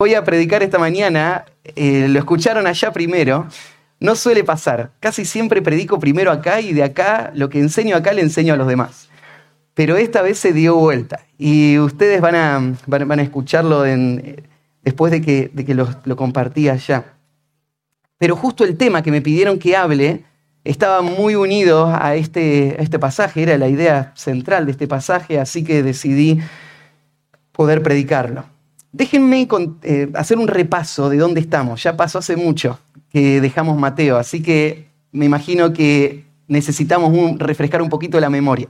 voy a predicar esta mañana, eh, lo escucharon allá primero, no suele pasar. Casi siempre predico primero acá y de acá, lo que enseño acá le enseño a los demás. Pero esta vez se dio vuelta y ustedes van a, van, a escucharlo después de que, de que lo, lo compartí allá. Pero justo el tema que me pidieron que hable estaba muy unido a este, a este pasaje, era la idea central de este pasaje, así que decidí poder predicarlo. Déjenme eh, hacer un repaso de dónde estamos. Ya pasó hace mucho que dejamos Mateo, así que me imagino que necesitamos refrescar un poquito la memoria.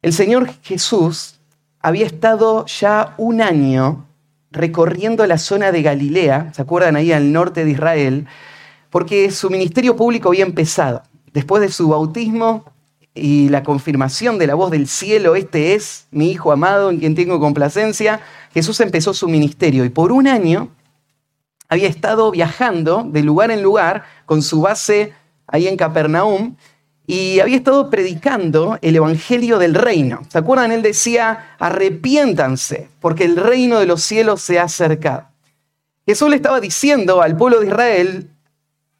El Señor Jesús había estado ya un año recorriendo la zona de Galilea, ¿se acuerdan ahí al norte de Israel? Porque su ministerio público había empezado. Después de su bautismo y la confirmación de la voz del cielo, este es mi Hijo amado en quien tengo complacencia, Jesús empezó su ministerio y por un año había estado viajando de lugar en lugar con su base ahí en Capernaum y había estado predicando el Evangelio del reino. ¿Se acuerdan? Él decía, arrepiéntanse porque el reino de los cielos se ha acercado. Jesús le estaba diciendo al pueblo de Israel,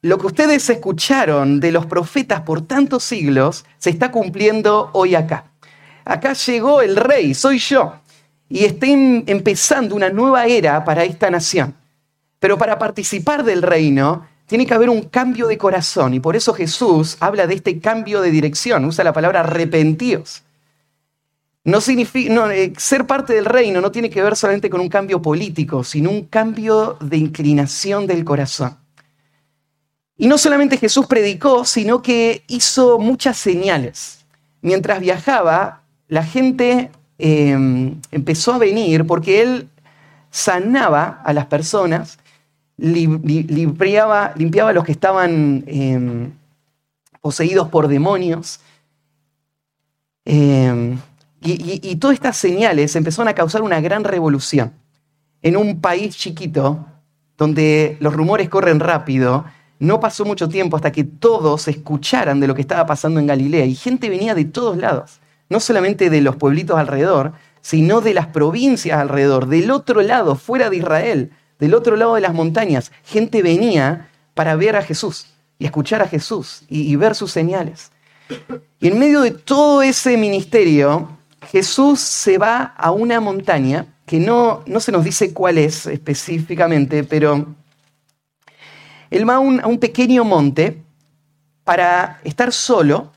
lo que ustedes escucharon de los profetas por tantos siglos se está cumpliendo hoy acá. Acá llegó el rey, soy yo y está empezando una nueva era para esta nación. Pero para participar del reino tiene que haber un cambio de corazón y por eso Jesús habla de este cambio de dirección, usa la palabra arrepentíos. No significa, eh, ser parte del reino no tiene que ver solamente con un cambio político, sino un cambio de inclinación del corazón. Y no solamente Jesús predicó, sino que hizo muchas señales. Mientras viajaba, la gente Em, empezó a venir porque él sanaba a las personas, limpiaba, a los que estaban em, poseídos por demonios. Em, y, todas estas señales empezaron a causar una gran revolución. En un país chiquito, donde los rumores corren rápido, no pasó mucho tiempo hasta que todos escucharan de lo que estaba pasando en Galilea y gente venía de todos lados no solamente de los pueblitos alrededor, sino de las provincias alrededor, del otro lado, fuera de Israel, del otro lado de las montañas. Gente venía para ver a Jesús y escuchar a Jesús y, ver sus señales. Y en medio de todo ese ministerio, Jesús se va a una montaña que no, no se nos dice cuál es específicamente, pero él va a un pequeño monte para estar solo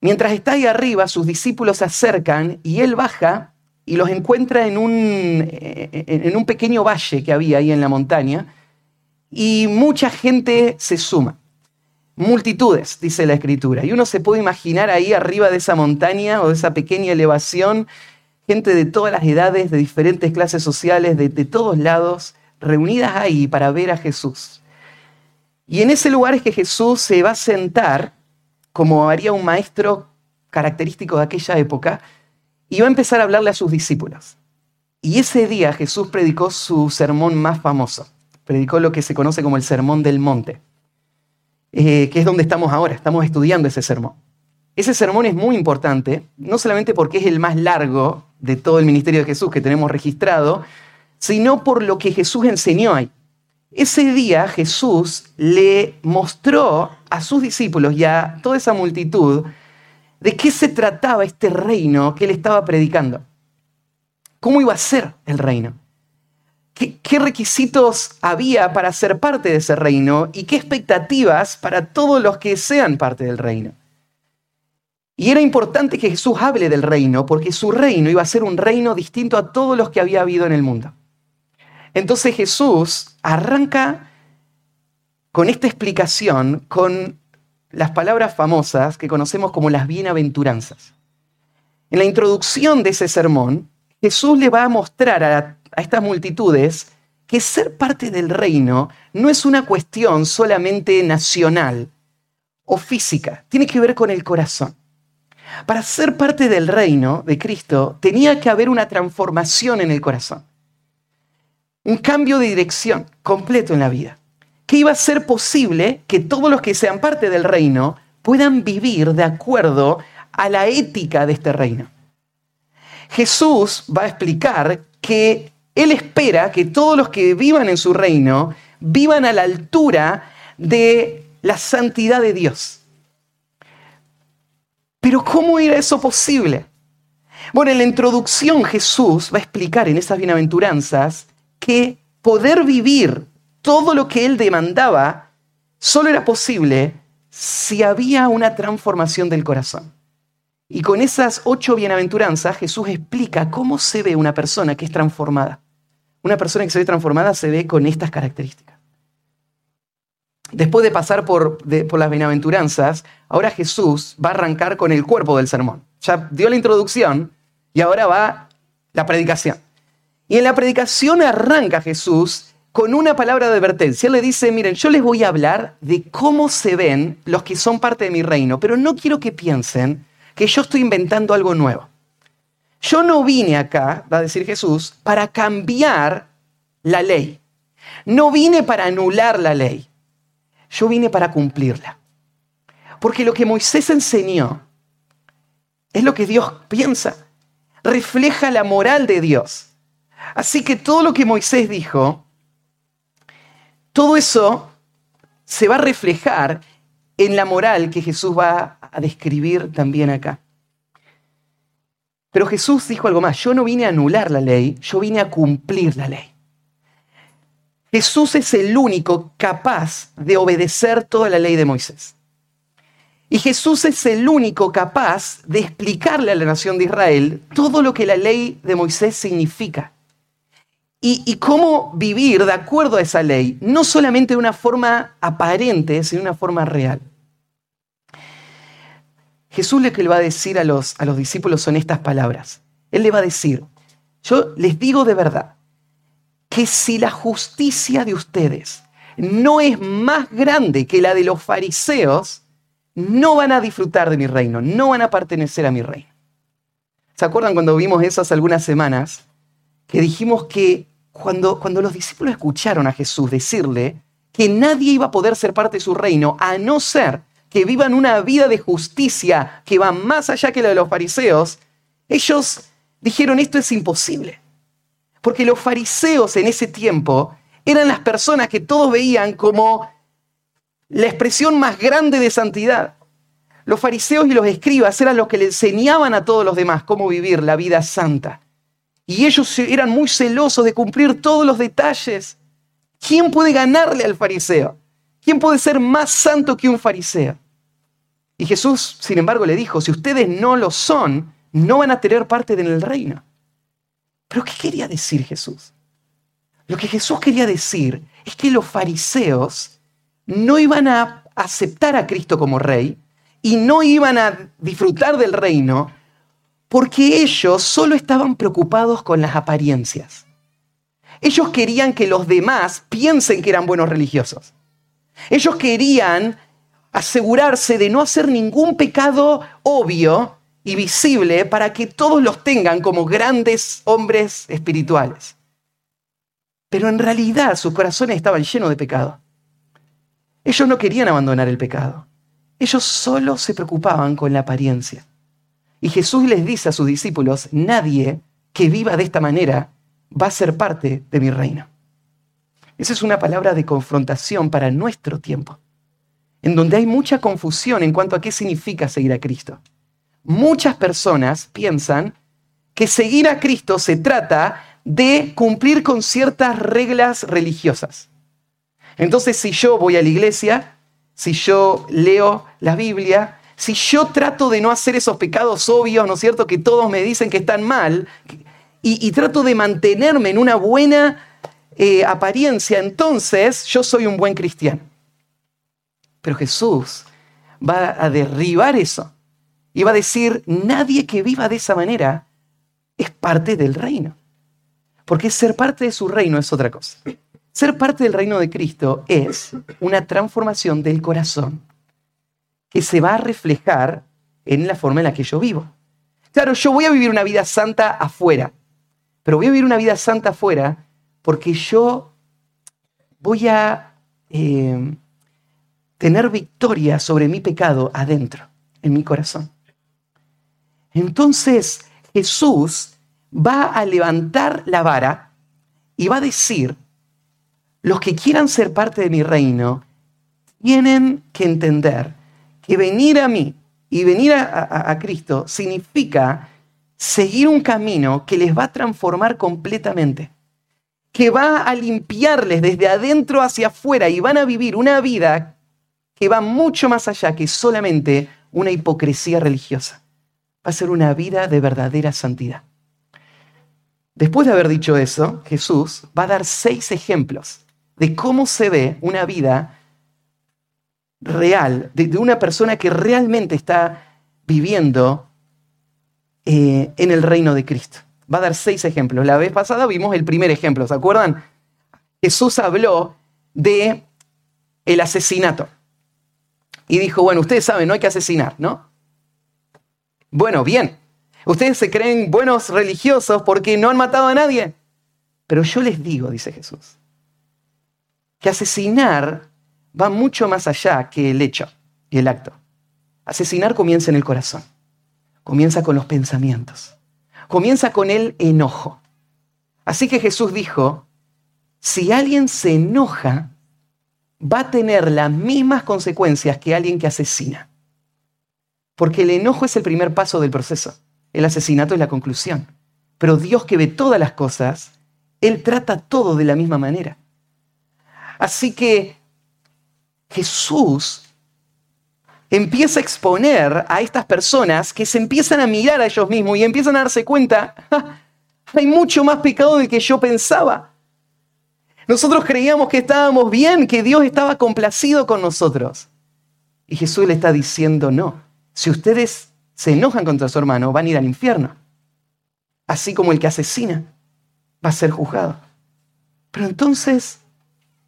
Mientras está ahí arriba, sus discípulos se acercan y él baja y los encuentra en un, eh, en un pequeño valle que había ahí en la montaña y mucha gente se suma. Multitudes, dice la escritura. Y uno se puede imaginar ahí arriba de esa montaña o de esa pequeña elevación, gente de todas las edades, de diferentes clases sociales, de, de todos lados, reunidas ahí para ver a Jesús. Y en ese lugar es que Jesús se va a sentar como haría un maestro característico de aquella época, y va a empezar a hablarle a sus discípulos. Y ese día Jesús predicó su sermón más famoso. Predicó lo que se conoce como el Sermón del Monte, eh, que es donde estamos ahora, estamos estudiando ese sermón. Ese sermón es muy importante, no solamente porque es el más largo de todo el ministerio de Jesús que tenemos registrado, sino por lo que Jesús enseñó ahí. Ese día Jesús le mostró a sus discípulos y a toda esa multitud de qué se trataba este reino que él estaba predicando. ¿Cómo iba a ser el reino? ¿Qué, requisitos había para ser parte de ese reino y qué expectativas para todos los que sean parte del reino? Y era importante que Jesús hable del reino porque su reino iba a ser un reino distinto a todos los que había habido en el mundo. Entonces Jesús arranca con esta explicación, con las palabras famosas que conocemos como las bienaventuranzas. En la introducción de ese sermón, Jesús le va a mostrar a, estas multitudes que ser parte del reino no es una cuestión solamente nacional o física, tiene que ver con el corazón. Para ser parte del reino de Cristo tenía que haber una transformación en el corazón un cambio de dirección completo en la vida. Que iba a ser posible que todos los que sean parte del reino puedan vivir de acuerdo a la ética de este reino. Jesús va a explicar que Él espera que todos los que vivan en su reino vivan a la altura de la santidad de Dios. Pero ¿cómo era eso posible? Bueno, en la introducción Jesús va a explicar en esas bienaventuranzas que poder vivir todo lo que Él demandaba solo era posible si había una transformación del corazón. Y con esas ocho bienaventuranzas Jesús explica cómo se ve una persona que es transformada. Una persona que se ve transformada se ve con estas características. Después de pasar por, las bienaventuranzas, ahora Jesús va a arrancar con el cuerpo del sermón. Ya dio la introducción y ahora va la predicación. Y en la predicación arranca Jesús con una palabra de advertencia. Él le dice, miren, yo les voy a hablar de cómo se ven los que son parte de mi reino, pero no quiero que piensen que yo estoy inventando algo nuevo. Yo no vine acá, va a decir Jesús, para cambiar la ley. No vine para anular la ley. Yo vine para cumplirla. Porque lo que Moisés enseñó es lo que Dios piensa. Refleja la moral de Dios. Así que todo lo que Moisés dijo, todo eso se va a reflejar en la moral que Jesús va a describir también acá. Pero Jesús dijo algo más, yo no vine a anular la ley, yo vine a cumplir la ley. Jesús es el único capaz de obedecer toda la ley de Moisés. Y Jesús es el único capaz de explicarle a la nación de Israel todo lo que la ley de Moisés significa. Y, cómo vivir de acuerdo a esa ley, no solamente de una forma aparente, sino de una forma real. Jesús lo que le va a decir a los, a los discípulos son estas palabras. Él le va a decir, yo les digo de verdad, que si la justicia de ustedes no es más grande que la de los fariseos, no van a disfrutar de mi reino, no van a pertenecer a mi reino. ¿Se acuerdan cuando vimos eso hace algunas semanas? Que dijimos que cuando, los discípulos escucharon a Jesús decirle que nadie iba a poder ser parte de su reino a no ser que vivan una vida de justicia que va más allá que la de los fariseos, ellos dijeron esto es imposible. Porque los fariseos en ese tiempo eran las personas que todos veían como la expresión más grande de santidad. Los fariseos y los escribas eran los que le enseñaban a todos los demás cómo vivir la vida santa. Y ellos eran muy celosos de cumplir todos los detalles. ¿Quién puede ganarle al fariseo? ¿Quién puede ser más santo que un fariseo? Y Jesús, sin embargo, le dijo, si ustedes no lo son, no van a tener parte en el reino. Pero ¿qué quería decir Jesús? Lo que Jesús quería decir es que los fariseos no iban a aceptar a Cristo como rey y no iban a disfrutar del reino porque ellos solo estaban preocupados con las apariencias. Ellos querían que los demás piensen que eran buenos religiosos. Ellos querían asegurarse de no hacer ningún pecado obvio y visible para que todos los tengan como grandes hombres espirituales. Pero en realidad sus corazones estaban llenos de pecado. Ellos no querían abandonar el pecado. Ellos solo se preocupaban con la apariencia. Y Jesús les dice a sus discípulos, nadie que viva de esta manera va a ser parte de mi reino. Esa es una palabra de confrontación para nuestro tiempo, en donde hay mucha confusión en cuanto a qué significa seguir a Cristo. Muchas personas piensan que seguir a Cristo se trata de cumplir con ciertas reglas religiosas. Entonces, si yo voy a la iglesia, si yo leo la Biblia, si yo trato de no hacer esos pecados obvios, ¿no es cierto?, que todos me dicen que están mal, y, trato de mantenerme en una buena eh, apariencia, entonces yo soy un buen cristiano. Pero Jesús va a derribar eso y va a decir, nadie que viva de esa manera es parte del reino. Porque ser parte de su reino es otra cosa. Ser parte del reino de Cristo es una transformación del corazón que se va a reflejar en la forma en la que yo vivo. Claro, yo voy a vivir una vida santa afuera, pero voy a vivir una vida santa afuera porque yo voy a eh, tener victoria sobre mi pecado adentro, en mi corazón. Entonces Jesús va a levantar la vara y va a decir, los que quieran ser parte de mi reino tienen que entender que venir a mí y venir a, Cristo significa seguir un camino que les va a transformar completamente, que va a limpiarles desde adentro hacia afuera y van a vivir una vida que va mucho más allá que solamente una hipocresía religiosa. Va a ser una vida de verdadera santidad. Después de haber dicho eso, Jesús va a dar seis ejemplos de cómo se ve una vida real, de, una persona que realmente está viviendo eh, en el reino de Cristo. Va a dar seis ejemplos. La vez pasada vimos el primer ejemplo, ¿se acuerdan? Jesús habló de el asesinato. Y dijo, bueno, ustedes saben, no hay que asesinar, ¿no? Bueno, bien. Ustedes se creen buenos religiosos porque no han matado a nadie. Pero yo les digo, dice Jesús, que asesinar va mucho más allá que el hecho y el acto. Asesinar comienza en el corazón, comienza con los pensamientos, comienza con el enojo. Así que Jesús dijo, si alguien se enoja, va a tener las mismas consecuencias que alguien que asesina. Porque el enojo es el primer paso del proceso, el asesinato es la conclusión. Pero Dios que ve todas las cosas, Él trata todo de la misma manera. Así que Jesús empieza a exponer a estas personas que se empiezan a mirar a ellos mismos y empiezan a darse cuenta, hay mucho más pecado del que yo pensaba. Nosotros creíamos que estábamos bien, que Dios estaba complacido con nosotros. Y Jesús le está diciendo, no, si ustedes se enojan contra su hermano, van a ir al infierno. Así como el que asesina va a ser juzgado. Pero entonces,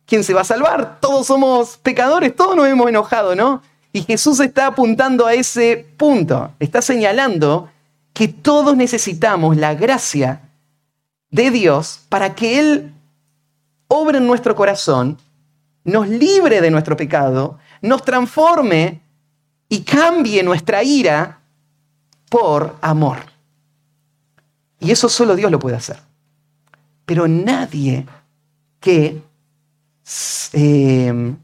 ¿quién se va a salvar? Todos somos pecadores, todos nos hemos enojado, ¿no? Y Jesús está apuntando a ese punto, está señalando que todos necesitamos la gracia de Dios para que Él obre en nuestro corazón, nos libre de nuestro pecado, nos transforme y cambie nuestra ira por amor. Y eso solo Dios lo puede hacer. Pero nadie que eh,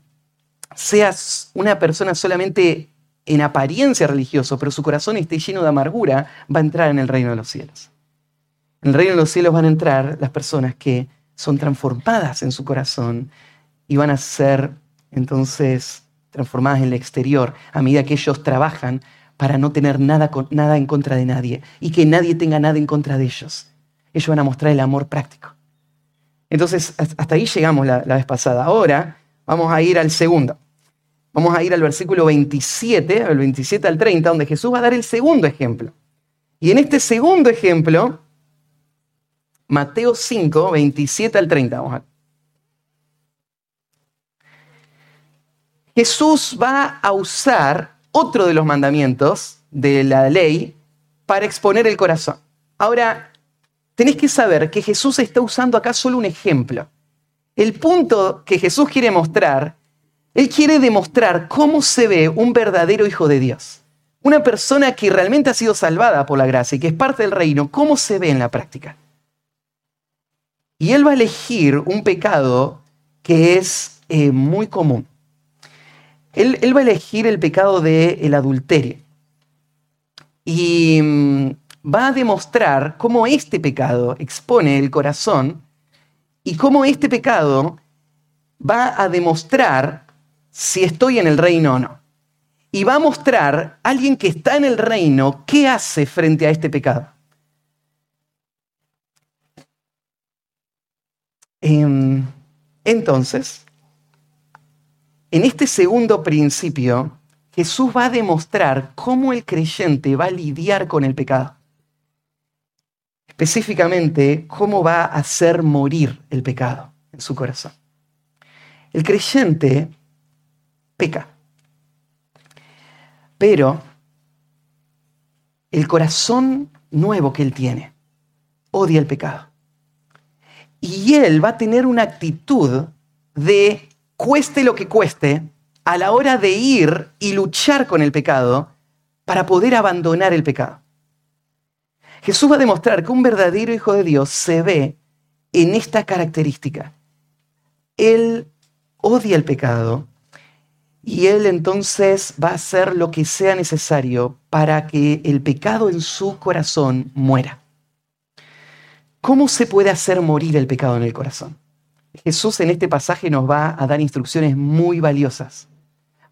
seas una persona solamente en apariencia religioso, pero su corazón esté lleno de amargura, va a entrar en el reino de los cielos. En el reino de los cielos van a entrar las personas que son transformadas en su corazón y van a ser entonces transformadas en el exterior a medida que ellos trabajan para no tener nada, nada en contra de nadie y que nadie tenga nada en contra de ellos. Ellos van a mostrar el amor práctico. Entonces, hasta ahí llegamos la, vez pasada. Ahora vamos a ir al segundo. Vamos a ir al versículo 27, al 27 al 30, donde Jesús va a dar el segundo ejemplo. Y en este segundo ejemplo, Mateo 5, 27 al 30, vamos a Jesús va a usar otro de los mandamientos de la ley para exponer el corazón. Ahora, tenés que saber que Jesús está usando acá solo un ejemplo. El punto que Jesús quiere mostrar, Él quiere demostrar cómo se ve un verdadero hijo de Dios. Una persona que realmente ha sido salvada por la gracia y que es parte del reino, ¿cómo se ve en la práctica? Y Él va a elegir un pecado que es eh, muy común. Él, va a elegir el pecado del adulterio. Y mm, va a demostrar cómo este pecado expone el corazón y cómo este pecado va a demostrar si estoy en el reino o no. Y va a mostrar a alguien que está en el reino qué hace frente a este pecado. Em, entonces, en este segundo principio, Jesús va a demostrar cómo el creyente va a lidiar con el pecado específicamente cómo va a hacer morir el pecado en su corazón. El creyente peca, pero el corazón nuevo que él tiene odia el pecado. Y él va a tener una actitud de cueste lo que cueste a la hora de ir y luchar con el pecado para poder abandonar el pecado. Jesús va a demostrar que un verdadero hijo de Dios se ve en esta característica. Él odia el pecado y él entonces va a hacer lo que sea necesario para que el pecado en su corazón muera. ¿Cómo se puede hacer morir el pecado en el corazón? Jesús en este pasaje nos va a dar instrucciones muy valiosas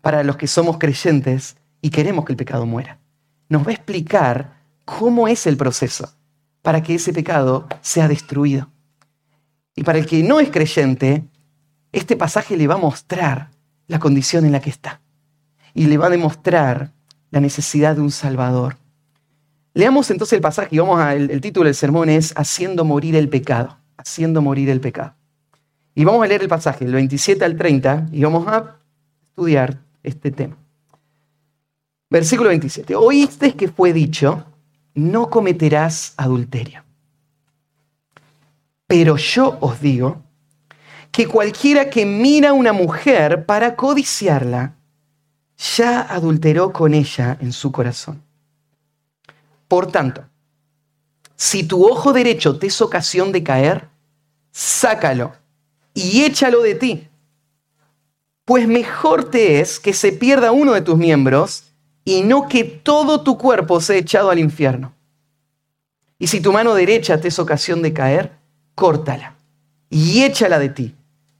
para los que somos creyentes y queremos que el pecado muera. Nos va a explicar cómo es el proceso para que ese pecado sea destruido. Y para el que no es creyente, este pasaje le va a mostrar la condición en la que está y le va a demostrar la necesidad de un Salvador. Leamos entonces el pasaje y vamos a, el, el título del sermón es Haciendo morir el pecado, haciendo morir el pecado. Y vamos a leer el pasaje, del 27 al 30, y vamos a estudiar este tema. Versículo 27. Oíste que fue dicho, no cometerás adulterio. Pero yo os digo que cualquiera que mira a una mujer para codiciarla, ya adulteró con ella en su corazón. Por tanto, si tu ojo derecho te es ocasión de caer, sácalo y échalo de ti. Pues mejor te es que se pierda uno de tus miembros y no que todo tu cuerpo sea echado al infierno. Y si tu mano derecha te es ocasión de caer, córtala y échala de ti,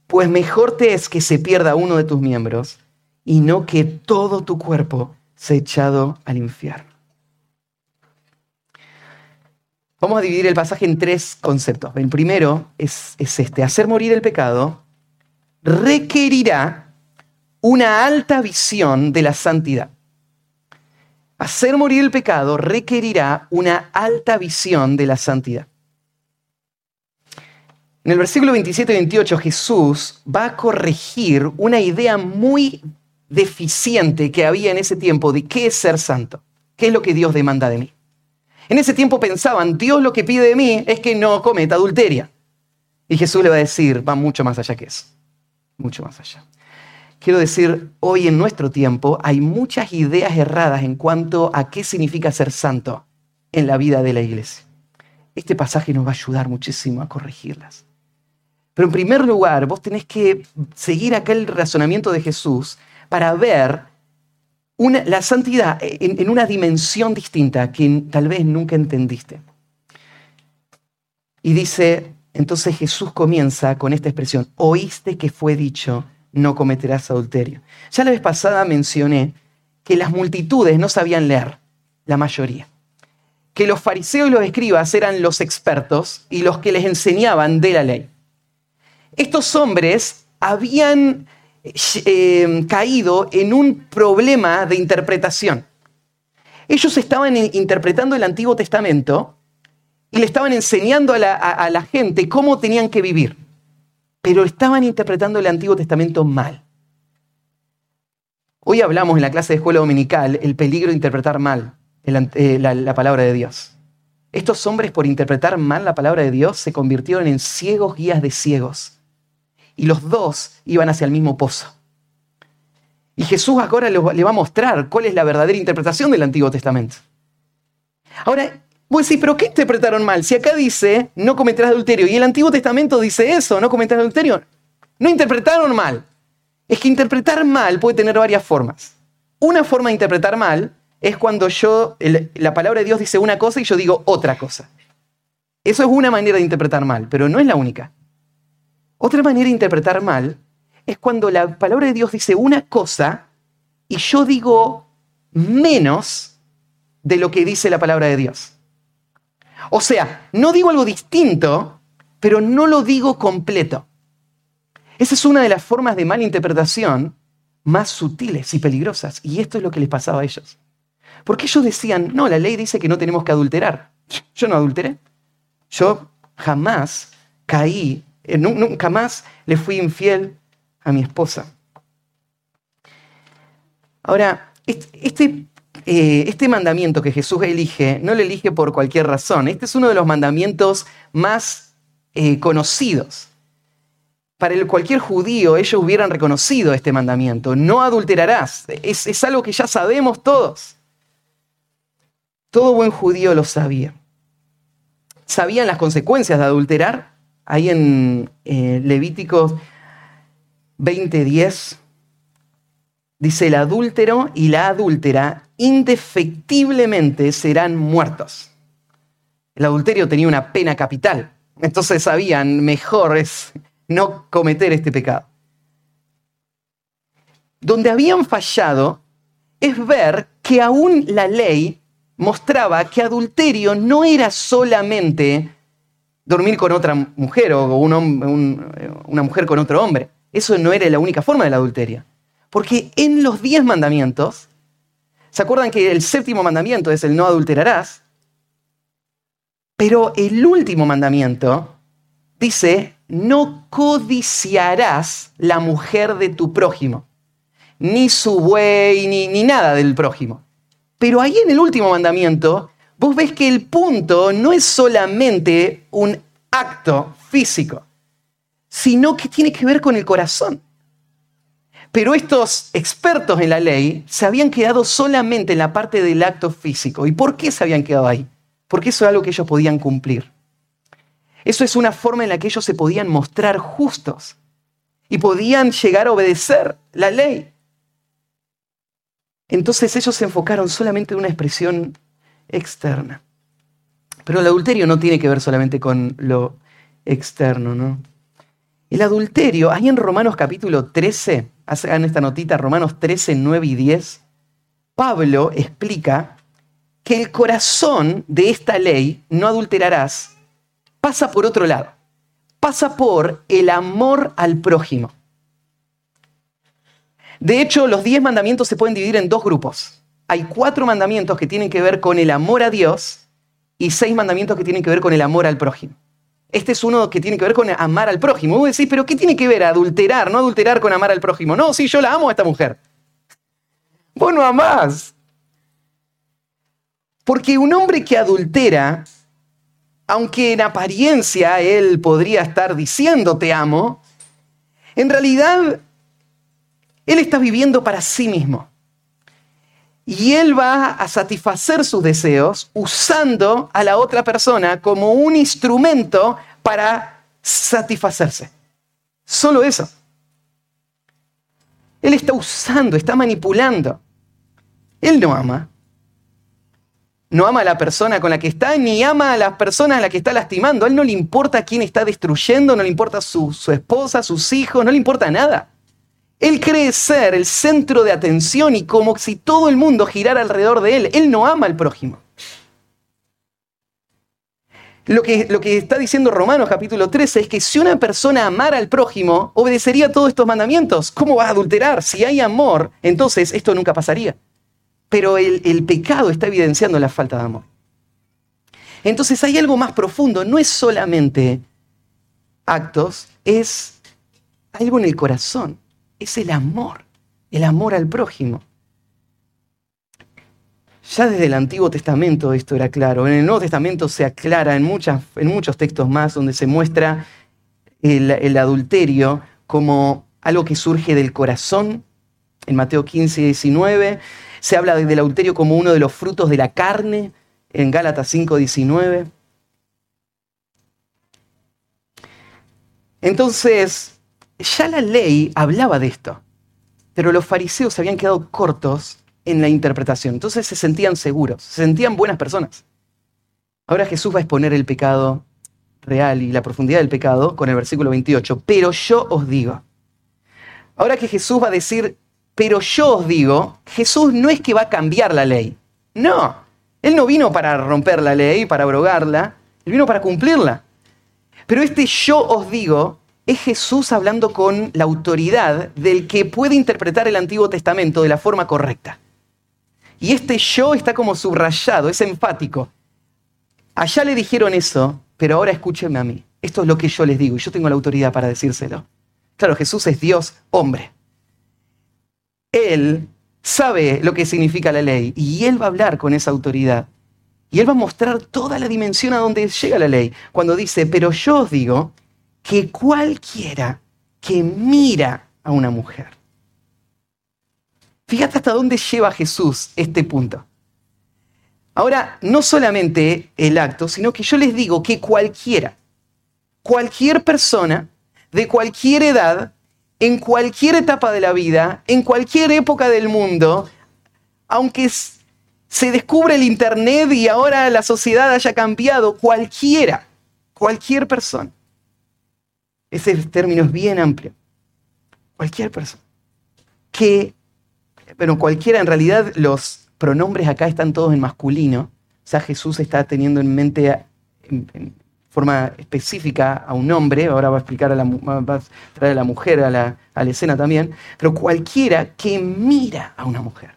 pues mejor te es que se pierda uno de tus miembros y no que todo tu cuerpo sea echado al infierno. Vamos a dividir el pasaje en tres conceptos. El primero es, es este, hacer morir el pecado requerirá una alta visión de la santidad. Hacer morir el pecado requerirá una alta visión de la santidad. En el versículo 27 y 28 Jesús va a corregir una idea muy deficiente que había en ese tiempo de qué es ser santo, qué es lo que Dios demanda de mí. En ese tiempo pensaban, Dios lo que pide de mí es que no cometa adulteria. Y Jesús le va a decir, va mucho más allá que eso, mucho más allá. Quiero decir, hoy en nuestro tiempo hay muchas ideas erradas en cuanto a qué significa ser santo en la vida de la iglesia. Este pasaje nos va a ayudar muchísimo a corregirlas. Pero en primer lugar, vos tenés que seguir aquel razonamiento de Jesús para ver la santidad en, en una dimensión distinta que tal vez nunca entendiste. Y dice, entonces Jesús comienza con esta expresión, oíste que fue dicho, no cometerás adulterio. Ya la vez pasada mencioné que las multitudes no sabían leer, la mayoría. Que los fariseos y los escribas eran los expertos y los que les enseñaban de la ley. Estos hombres habían eh, caído en un problema de interpretación. Ellos estaban interpretando el Antiguo Testamento y le estaban enseñando a la, gente cómo tenían que vivir, pero estaban interpretando el Antiguo Testamento mal. Hoy hablamos en la clase de escuela dominical el peligro de interpretar mal eh, la palabra de Dios. Estos hombres por interpretar mal la palabra de Dios se convirtieron en ciegos guías de ciegos y los dos iban hacia el mismo pozo. Y Jesús ahora le va a mostrar cuál es la verdadera interpretación del Antiguo Testamento. Ahora, vos decís, ¿pero qué interpretaron mal? Si acá dice, no cometerás adulterio, y el Antiguo Testamento dice eso, no cometerás adulterio. No interpretaron mal. Es que interpretar mal puede tener varias formas. Una forma de interpretar mal es cuando yo, la palabra de Dios dice una cosa y yo digo otra cosa. Eso es una manera de interpretar mal, pero no es la única. Otra manera de interpretar mal es cuando la palabra de Dios dice una cosa y yo digo menos de lo que dice la palabra de Dios. O sea, no digo algo distinto, pero no lo digo completo. Esa es una de las formas de malinterpretación más sutiles y peligrosas. Y esto es lo que les pasaba a ellos. Porque ellos decían, no, la ley dice que no tenemos que adulterar. Yo no adulteré. Yo jamás caí nunca más le fui infiel a mi esposa. Ahora, este, eh, este, mandamiento que Jesús elige, no lo elige por cualquier razón. Este es uno de los mandamientos más eh, conocidos. Para cualquier judío, ellos hubieran reconocido este mandamiento. No adulterarás. Es, es algo que ya sabemos todos. Todo buen judío lo sabía. ¿Sabían las consecuencias de adulterar? ahí en eh, Levíticos 20:10, dice, el adúltero y la adúltera indefectiblemente serán muertos. El adulterio tenía una pena capital, entonces sabían, mejor es no cometer este pecado. Donde habían fallado es ver que aún la ley mostraba que adulterio no era solamente dormir con otra mujer o una mujer con otro hombre. Eso no era la única forma del adulterio. Porque en los diez mandamientos, ¿se acuerdan que el séptimo mandamiento es el no adulterarás? Pero el último mandamiento dice, no codiciarás la mujer de tu prójimo, ni su buey, ni, ni nada del prójimo. Pero ahí en el último mandamiento, vos ves que el punto no es solamente un acto físico, sino que tiene que ver con el corazón. Pero estos expertos en la ley se habían quedado solamente en la parte del acto físico. ¿Y por qué se habían quedado ahí? Porque eso es algo que ellos podían cumplir. Eso es una forma en la que ellos se podían mostrar justos y podían llegar a obedecer la ley. Entonces ellos se enfocaron solamente en una expresión externa. Pero el adulterio no tiene que ver solamente con lo externo, ¿no? El adulterio, ahí en Romanos capítulo 13, hagan esta notita, Romanos 13, 9 y 10, Pablo explica que el corazón de esta ley, no adulterarás, pasa por otro lado. Pasa por el amor al prójimo. De hecho, los diez mandamientos se pueden dividir en dos grupos. Hay cuatro mandamientos que tienen que ver con el amor a Dios y seis mandamientos que tienen que ver con el amor al prójimo. Este es uno que tiene que ver con amar al prójimo. Vos decís, pero ¿qué tiene que ver adulterar? No adulterar con amar al prójimo. No, sí, yo la amo a esta mujer. Vos no amás. Porque un hombre que adultera, aunque en apariencia él podría estar diciendo te amo, en realidad él está viviendo para sí mismo. Y él va a satisfacer sus deseos usando a la otra persona como un instrumento para satisfacerse. Solo eso. Él está usando, está manipulando. Él no ama. No ama a la persona con la que está, ni ama a las personas a las que está lastimando. A él no le importa quién está destruyendo, no le importa su, su esposa, sus hijos, no le importa nada. Él cree ser el centro de atención y como si todo el mundo girara alrededor de él. Él no ama al prójimo. Lo que, lo que está diciendo Romanos capítulo 13 es que si una persona amara al prójimo, obedecería todos estos mandamientos. ¿Cómo va a adulterar? Si hay amor, entonces esto nunca pasaría. Pero el, el pecado está evidenciando la falta de amor. Entonces hay algo más profundo. No es solamente actos, es algo en el corazón es el amor, el amor al prójimo. Ya desde el Antiguo Testamento esto era claro. En el Nuevo Testamento se aclara en, muchas, en muchos textos más donde se muestra el, el, adulterio como algo que surge del corazón. En Mateo 15, 19 se habla del adulterio como uno de los frutos de la carne. En Gálatas 5, 19. Entonces, ya la ley hablaba de esto, pero los fariseos se habían quedado cortos en la interpretación. Entonces se sentían seguros, se sentían buenas personas. Ahora Jesús va a exponer el pecado real y la profundidad del pecado con el versículo 28. Pero yo os digo. Ahora que Jesús va a decir, pero yo os digo, Jesús no es que va a cambiar la ley. No, Él no vino para romper la ley, para abrogarla, Él vino para cumplirla. Pero este yo os digo es Jesús hablando con la autoridad del que puede interpretar el Antiguo Testamento de la forma correcta. Y este yo está como subrayado, es enfático. Allá le dijeron eso, pero ahora escúchenme a mí. Esto es lo que yo les digo y yo tengo la autoridad para decírselo. Claro, Jesús es Dios hombre. Él sabe lo que significa la ley y él va a hablar con esa autoridad. Y él va a mostrar toda la dimensión a donde llega la ley. Cuando dice, pero yo os digo que cualquiera que mira a una mujer. Fíjate hasta dónde lleva Jesús este punto. Ahora, no solamente el acto, sino que yo les digo que cualquiera. cualquier persona, de cualquier edad, en cualquier etapa de la vida, en cualquier época del mundo, aunque se descubre el Internet y ahora la sociedad haya cambiado, cualquiera, cualquier persona. Ese término es bien amplio. Cualquier persona. Que, pero cualquiera, en realidad los pronombres acá están todos en masculino. O sea, Jesús está teniendo en mente en, forma específica a un hombre, ahora va a explicar a la, va a traer a la mujer a la, a la escena también, pero cualquiera que mira a una mujer.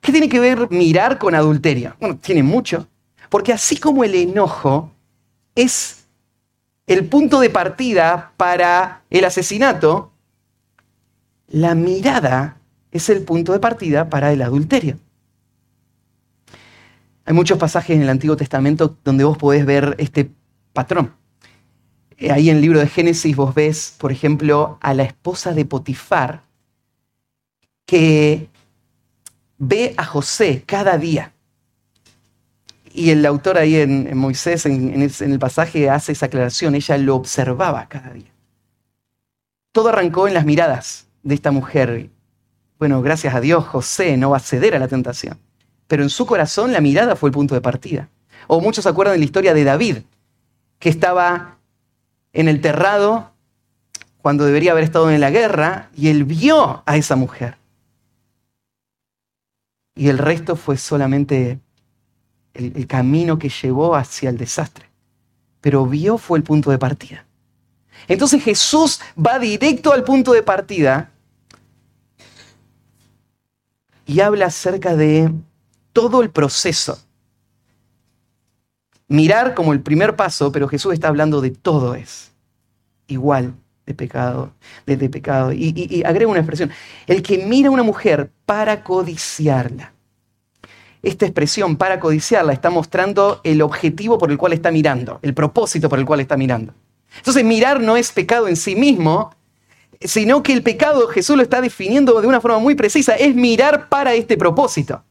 ¿Qué tiene que ver mirar con adulterio? Bueno, tiene mucho, porque así como el enojo es el punto de partida para el asesinato, la mirada es el punto de partida para el adulterio. Hay muchos pasajes en el Antiguo Testamento donde vos podés ver este patrón. Eh, ahí en el libro de Génesis vos ves, por ejemplo, a la esposa de Potifar que ve a José cada día. Y el autor ahí en, Moisés, en, el pasaje, hace esa aclaración. Ella lo observaba cada día. Todo arrancó en las miradas de esta mujer. Bueno, gracias a Dios, José no va a ceder a la tentación. Pero en su corazón la mirada fue el punto de partida. O muchos se acuerdan de la historia de David, que estaba en el terrado cuando debería haber estado en la guerra, y él vio a esa mujer. Y el resto fue solamente el, camino que llevó hacia el desastre. Pero vio fue el punto de partida. Entonces Jesús va directo al punto de partida y habla acerca de todo el proceso. Mirar como el primer paso, pero Jesús está hablando de todo es igual de pecado, de, pecado. Y, y, y agrega una expresión, el que mira a una mujer para codiciarla esta expresión para codiciarla está mostrando el objetivo por el cual está mirando, el propósito por el cual está mirando. Entonces mirar no es pecado en sí mismo, sino que el pecado Jesús lo está definiendo de una forma muy precisa, es mirar para este propósito.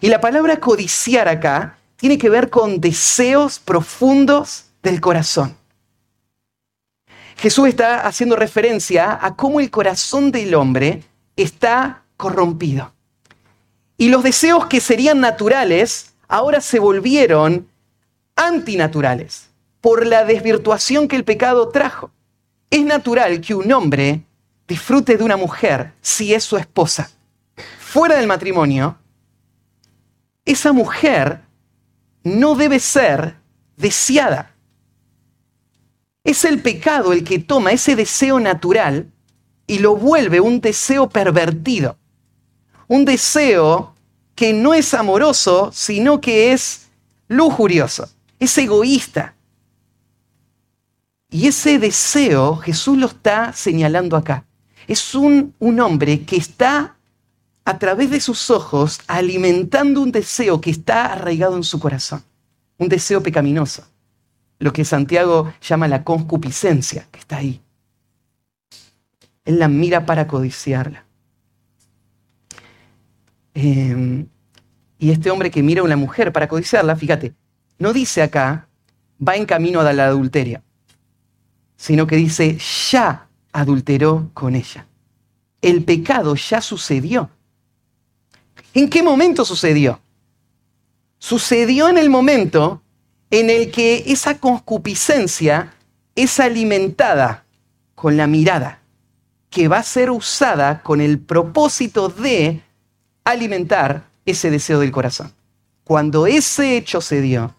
Y la palabra codiciar acá tiene que ver con deseos profundos del corazón. Jesús está haciendo referencia a cómo el corazón del hombre está corrompido. Y los deseos que serían naturales ahora se volvieron antinaturales por la desvirtuación que el pecado trajo. Es natural que un hombre disfrute de una mujer si es su esposa. Fuera del matrimonio, esa mujer no debe ser deseada. Es el pecado el que toma ese deseo natural y lo vuelve un deseo pervertido un deseo que no es amoroso, sino que es lujurioso, es egoísta. Y ese deseo Jesús lo está señalando acá. Es un, un hombre que está a través de sus ojos alimentando un deseo que está arraigado en su corazón, un deseo pecaminoso, lo que Santiago llama la concupiscencia, que está ahí. Él la mira para codiciarla. Em, y este hombre que mira a una mujer para codiciarla, fíjate, no dice acá, va en camino a la adulteria, sino que dice, ya adulteró con ella. El pecado ya sucedió. ¿En qué momento sucedió? Sucedió en el momento en el que esa concupiscencia es alimentada con la mirada, que va a ser usada con el propósito de alimentar ese deseo del corazón. Cuando ese hecho se dio,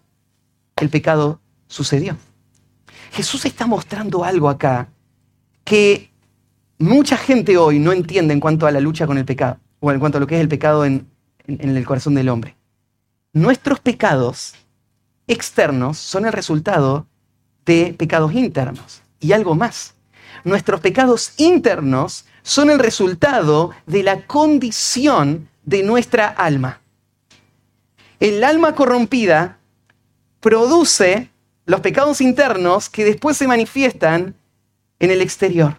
el pecado sucedió. Jesús está mostrando algo acá que mucha gente hoy no entiende en cuanto a la lucha con el pecado, o en cuanto a lo que es el pecado en, en el corazón del hombre. Nuestros pecados externos son el resultado de pecados internos y algo más. Nuestros pecados internos son el resultado de la condición de nuestra alma. El alma corrompida produce los pecados internos que después se manifiestan en el exterior.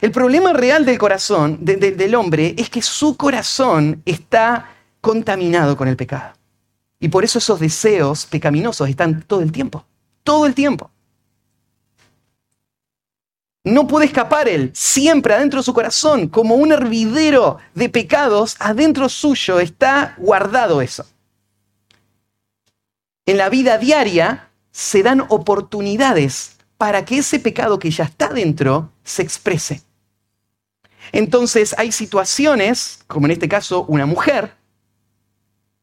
El problema real del corazón del hombre es que su corazón está contaminado con el pecado. Y por eso esos deseos pecaminosos están todo el tiempo, todo el tiempo. No puede escapar él. Siempre adentro de su corazón, como un hervidero de pecados, adentro suyo está guardado eso. En la vida diaria se dan oportunidades para que ese pecado que ya está dentro se exprese. Entonces hay situaciones, como en este caso una mujer,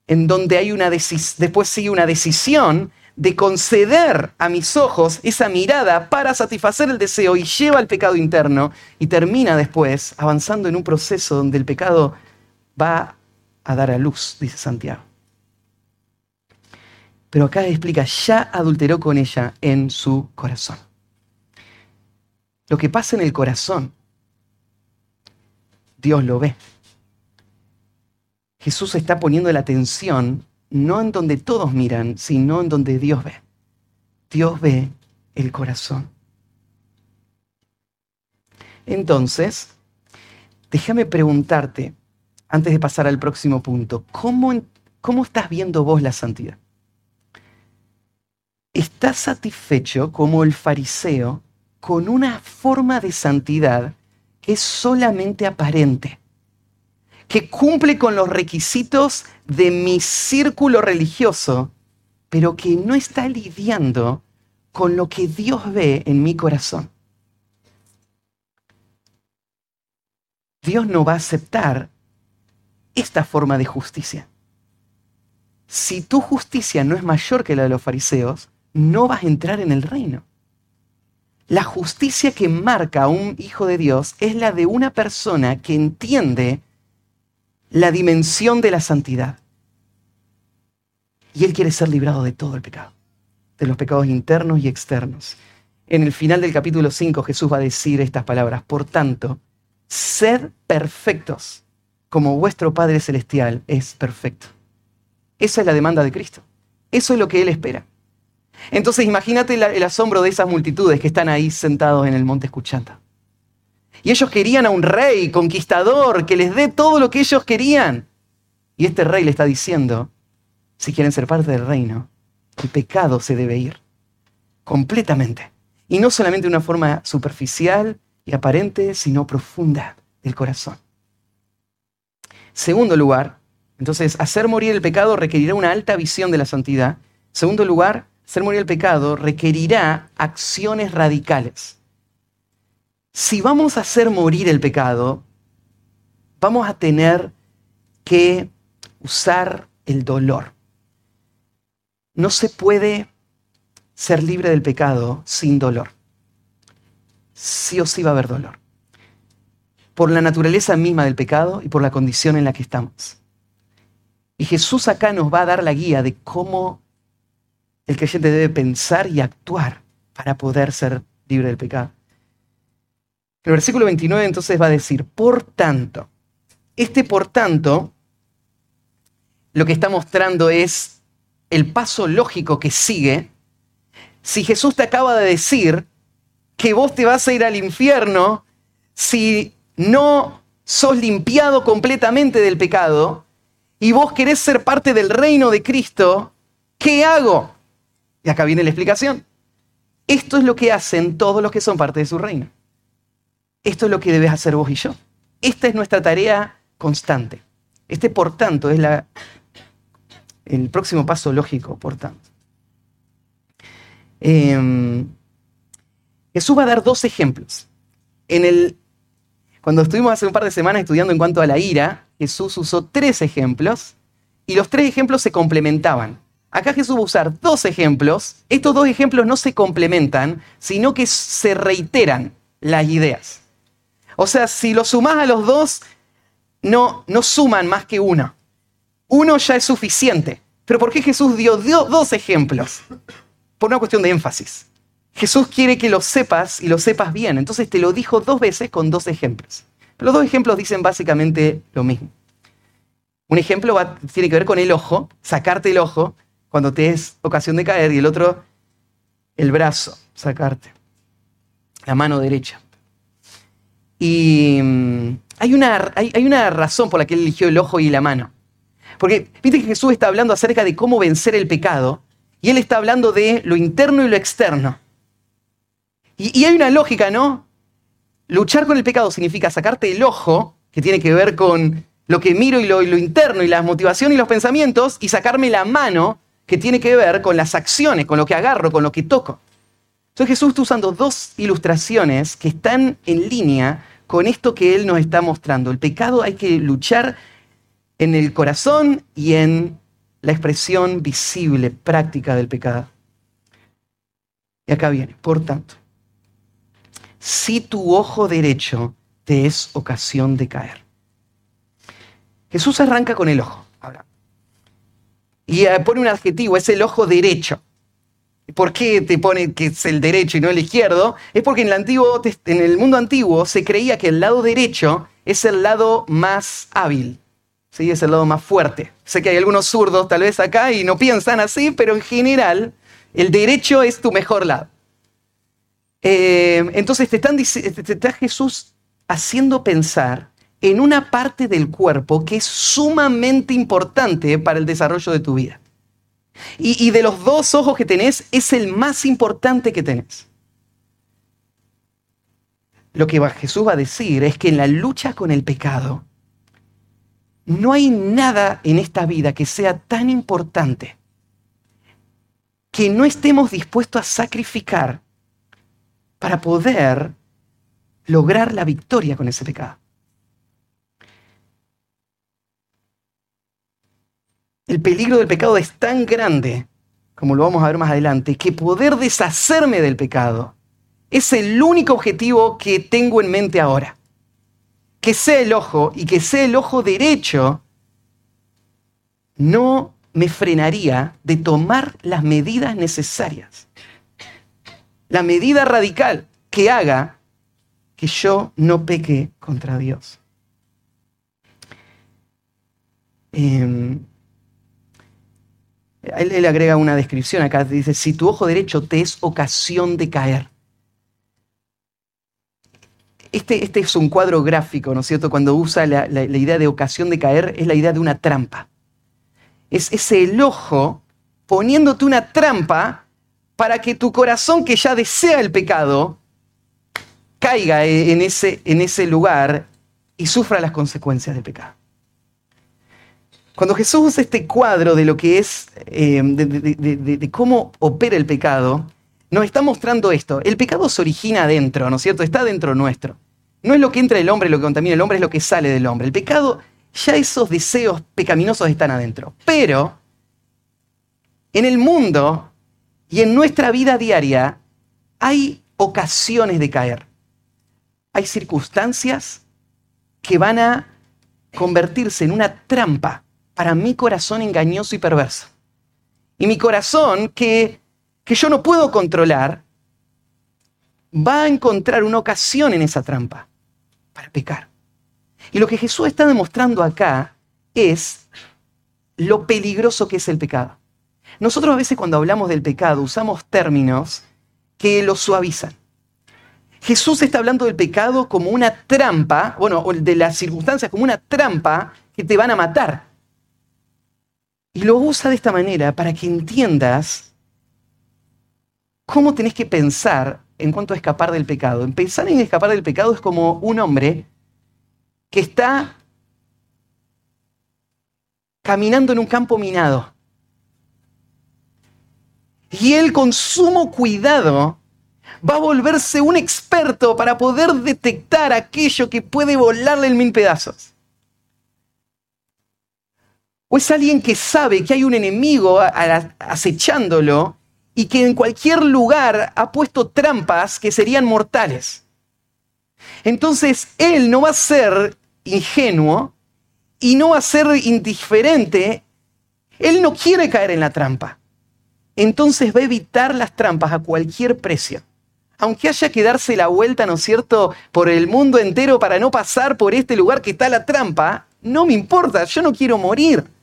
en donde hay una después sigue una decisión de conceder a mis ojos esa mirada para satisfacer el deseo y lleva al pecado interno y termina después avanzando en un proceso donde el pecado va a dar a luz, dice Santiago. Pero acá explica, ya adulteró con ella en su corazón. Lo que pasa en el corazón, Dios lo ve. Jesús está poniendo la atención no en donde todos miran, sino en donde Dios ve. Dios ve el corazón. Entonces, déjame preguntarte, antes de pasar al próximo punto, ¿cómo, cómo estás viendo vos la santidad? ¿Estás satisfecho como el fariseo con una forma de santidad que es solamente aparente? Que cumple con los requisitos de mi círculo religioso, pero que no está lidiando con lo que Dios ve en mi corazón. Dios no va a aceptar esta forma de justicia. Si tu justicia no es mayor que la de los fariseos, no vas a entrar en el reino. La justicia que marca a un hijo de Dios es la de una persona que entiende la dimensión de la santidad. Y Él quiere ser librado de todo el pecado, de los pecados internos y externos. En el final del capítulo 5 Jesús va a decir estas palabras, por tanto, sed perfectos como vuestro Padre Celestial es perfecto. Esa es la demanda de Cristo. Eso es lo que Él espera. Entonces imagínate el asombro de esas multitudes que están ahí sentados en el monte escuchando. Y ellos querían a un rey conquistador que les dé todo lo que ellos querían. Y este rey le está diciendo, si quieren ser parte del reino, el pecado se debe ir completamente. Y no solamente de una forma superficial y aparente, sino profunda del corazón. Segundo lugar, entonces, hacer morir el pecado requerirá una alta visión de la santidad. Segundo lugar, hacer morir el pecado requerirá acciones radicales si vamos a hacer morir el pecado, vamos a tener que usar el dolor. No se puede ser libre del pecado sin dolor. Sí o sí va a haber dolor. Por la naturaleza misma del pecado y por la condición en la que estamos. Y Jesús acá nos va a dar la guía de cómo el creyente debe pensar y actuar para poder ser libre del pecado. El versículo 29 entonces va a decir, por tanto, este por tanto, lo que está mostrando es el paso lógico que sigue. Si Jesús te acaba de decir que vos te vas a ir al infierno si no sos limpiado completamente del pecado y vos querés ser parte del reino de Cristo, ¿qué hago? Y acá viene la explicación. Esto es lo que hacen todos los que son parte de su reino. Esto es lo que debes hacer vos y yo. Esta es nuestra tarea constante. Este, por tanto, es el próximo paso lógico, por tanto. Em, Jesús va a dar dos ejemplos. Cuando estuvimos hace un par de semanas estudiando en cuanto a la ira, Jesús usó tres ejemplos y los tres ejemplos se complementaban. Acá Jesús va a usar dos ejemplos. Estos dos ejemplos no se complementan, sino que se reiteran las ideas. O sea, si lo sumás a los dos, no, no suman más que uno. Uno ya es suficiente. Pero ¿por qué Jesús dio, dos ejemplos? Por una cuestión de énfasis. Jesús quiere que lo sepas y lo sepas bien. Entonces te lo dijo dos veces con dos ejemplos. los dos ejemplos dicen básicamente lo mismo. Un ejemplo tiene que ver con el ojo, sacarte el ojo cuando te es ocasión de caer, y el otro, el brazo, sacarte. La mano derecha. Y mm, hay una, hay, una razón por la que él eligió el ojo y la mano. Porque viste que Jesús está hablando acerca de cómo vencer el pecado y él está hablando de lo interno y lo externo. Y, hay una lógica, ¿no? luchar con el pecado significa sacarte el ojo, que tiene que ver con lo que miro y lo, y lo interno y las motivaciones y los pensamientos, y sacarme la mano, que tiene que ver con las acciones, con lo que agarro, con lo que toco. Entonces Jesús está usando dos ilustraciones que están en línea con esto que Él nos está mostrando. El pecado hay que luchar en el corazón y en la expresión visible, práctica del pecado. Y acá viene, por tanto, si tu ojo derecho te es ocasión de caer. Jesús arranca con el ojo. Y eh, pone un adjetivo, es el ojo derecho. ¿Por qué te pone que es el derecho y no el izquierdo? Es porque en el, antiguo, en el mundo antiguo se creía que el lado derecho es el lado más hábil, ¿sí? es el lado más fuerte. Sé que hay algunos zurdos tal vez acá y no piensan así, pero en general el derecho es tu mejor lado. Eh, entonces te, te está Jesús haciendo pensar en una parte del cuerpo que es sumamente importante para el desarrollo de tu vida. Y, de los dos ojos que tenés, es el más importante que tenés. Lo que Jesús va a decir es que en la lucha con el pecado, no hay nada en esta vida que sea tan importante que no estemos dispuestos a sacrificar para poder lograr la victoria con ese pecado. El peligro del pecado es tan grande, como lo vamos a ver más adelante, que poder deshacerme del pecado es el único objetivo que tengo en mente ahora. Que sea el ojo y que sea el ojo derecho, no me frenaría de tomar las medidas necesarias. La medida radical que haga que yo no peque contra Dios. Eh, él, agrega una descripción acá, dice, si tu ojo derecho te es ocasión de caer. Este, este es un cuadro gráfico, ¿no es cierto? Cuando usa la, idea de ocasión de caer, es la idea de una trampa. Es, ese el ojo poniéndote una trampa para que tu corazón que ya desea el pecado caiga en ese, en ese lugar y sufra las consecuencias del pecado. Cuando Jesús usa este cuadro de lo que es, eh, de, cómo opera el pecado, nos está mostrando esto. El pecado se origina adentro, ¿no es cierto? Está dentro nuestro. No es lo que entra el hombre lo que contamina el hombre, es lo que sale del hombre. El pecado, ya esos deseos pecaminosos están adentro. Pero en el mundo y en nuestra vida diaria hay ocasiones de caer. Hay circunstancias que van a convertirse en una trampa para mi corazón engañoso y perverso. Y mi corazón, que, que yo no puedo controlar, va a encontrar una ocasión en esa trampa para pecar. Y lo que Jesús está demostrando acá es lo peligroso que es el pecado. Nosotros a veces cuando hablamos del pecado usamos términos que lo suavizan. Jesús está hablando del pecado como una trampa, bueno, de las circunstancias como una trampa que te van a matar. Y lo usa de esta manera para que entiendas cómo tenés que pensar en cuanto a escapar del pecado. Pensar en escapar del pecado es como un hombre que está caminando en un campo minado. Y él con sumo cuidado va a volverse un experto para poder detectar aquello que puede volarle en mil pedazos. ¿O es alguien que sabe que hay un enemigo acechándolo y que en cualquier lugar ha puesto trampas que serían mortales? Entonces él no va a ser ingenuo y no va a ser indiferente. Él no quiere caer en la trampa. Entonces va a evitar las trampas a cualquier precio. Aunque haya que darse la vuelta, ¿no es cierto?, por el mundo entero para no pasar por este lugar que está la trampa, no me importa, yo no quiero morir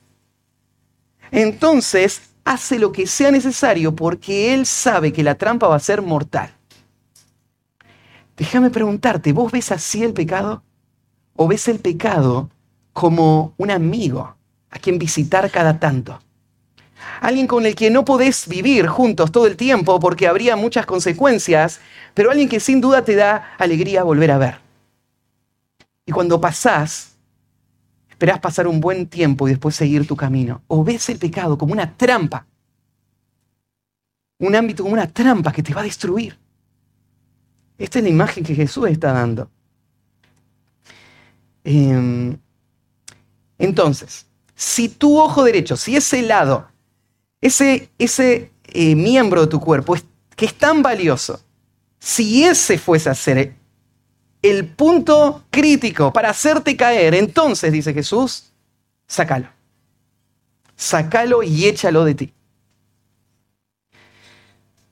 entonces hace lo que sea necesario porque él sabe que la trampa va a ser mortal. Déjame preguntarte, ¿vos ves así el pecado? ¿O ves el pecado como un amigo a quien visitar cada tanto? Alguien con el que no podés vivir juntos todo el tiempo porque habría muchas consecuencias, pero alguien que sin duda te da alegría volver a ver. Y cuando pasás, esperás pasar un buen tiempo y después seguir tu camino. O ves el pecado como una trampa. Un ámbito como una trampa que te va a destruir. Esta es la imagen que Jesús está dando. Em, entonces, si tu ojo derecho, si ese lado, ese, ese eh, miembro de tu cuerpo que es tan valioso, si ese fuese a ser el punto crítico para hacerte caer, entonces, dice Jesús, sácalo. Sácalo y échalo de ti.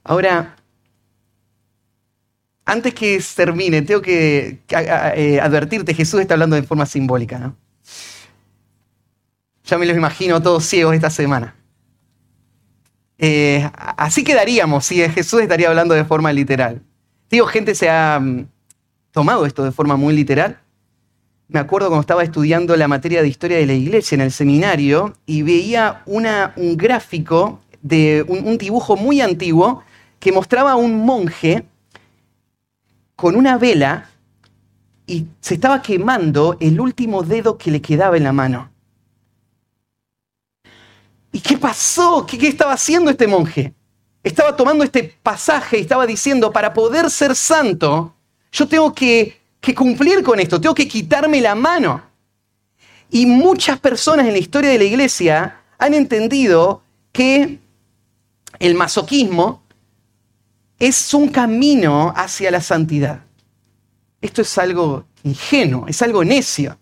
Ahora, antes que termine, tengo que, eh, advertirte, Jesús está hablando de forma simbólica. ¿no? Ya me los imagino todos ciegos esta semana. Eh, así quedaríamos si Jesús estaría hablando de forma literal. Digo, gente se ha mm, tomado esto de forma muy literal. Me acuerdo cuando estaba estudiando la materia de historia de la iglesia en el seminario y veía un gráfico de un, un dibujo muy antiguo que mostraba a un monje con una vela y se estaba quemando el último dedo que le quedaba en la mano. ¿Y qué pasó? ¿Qué, estaba haciendo este monje? Estaba tomando este pasaje y estaba diciendo, para poder ser santo, yo tengo que, cumplir con esto, tengo que quitarme la mano. Y muchas personas en la historia de la iglesia han entendido que el masoquismo es un camino hacia la santidad. Esto es algo ingenuo, es algo necio.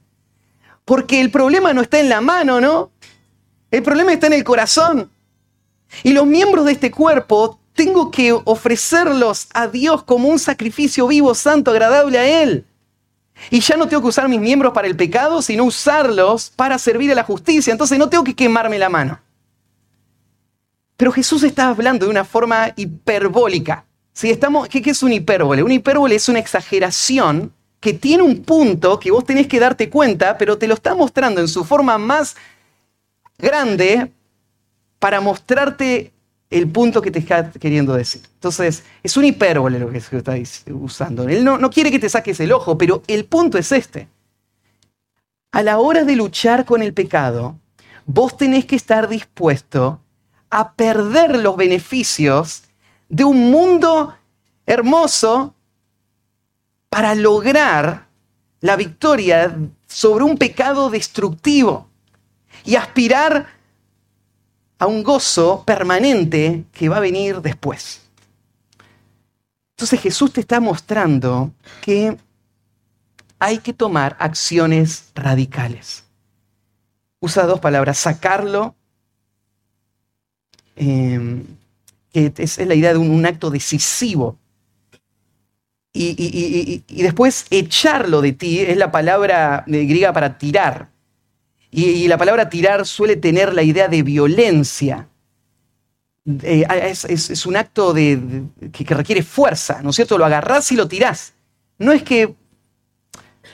Porque el problema no está en la mano, ¿no? El problema está en el corazón. Y los miembros de este cuerpo tengo que ofrecerlos a Dios como un sacrificio vivo, santo, agradable a Él. Y ya no tengo que usar mis miembros para el pecado, sino usarlos para servir a la justicia. Entonces no tengo que quemarme la mano. Pero Jesús está hablando de una forma hiperbólica. estamos, ¿qué, ¿Qué es un hipérbole? Un hipérbole es una exageración que tiene un punto que vos tenés que darte cuenta, pero te lo está mostrando en su forma más grande para mostrarte el punto que te está queriendo decir. Entonces, es un hipérbole lo que se está usando. Él no, no quiere que te saques el ojo, pero el punto es este. A la hora de luchar con el pecado, vos tenés que estar dispuesto a perder los beneficios de un mundo hermoso para lograr la victoria sobre un pecado destructivo y aspirar a un gozo permanente que va a venir después. Entonces Jesús te está mostrando que hay que tomar acciones radicales. Usa dos palabras, sacarlo, em, que es, la idea de un, acto decisivo. Y, y, después echarlo de ti es la palabra griega para tirar. Y, la palabra tirar suele tener la idea de violencia. Eh, es, un acto que, requiere fuerza, ¿no es cierto? Lo agarrás y lo tirás. No es que,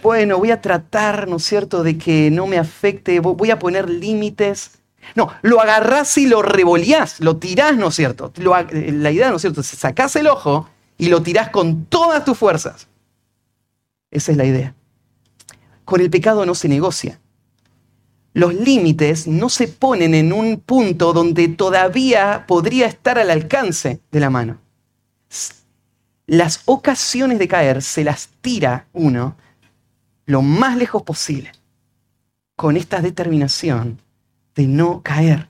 bueno, voy a tratar, ¿no es cierto?, de que no me afecte, voy a poner límites. No, lo agarrás y lo revolías, lo tirás, ¿no es cierto? Eh, la idea, ¿no es cierto?, sacás el ojo y lo tirás con todas tus fuerzas. Esa es la idea. Con el pecado no se negocia los límites no se ponen en un punto donde todavía podría estar al alcance de la mano. Las ocasiones de caer se las tira uno lo más lejos posible, con esta determinación de no caer.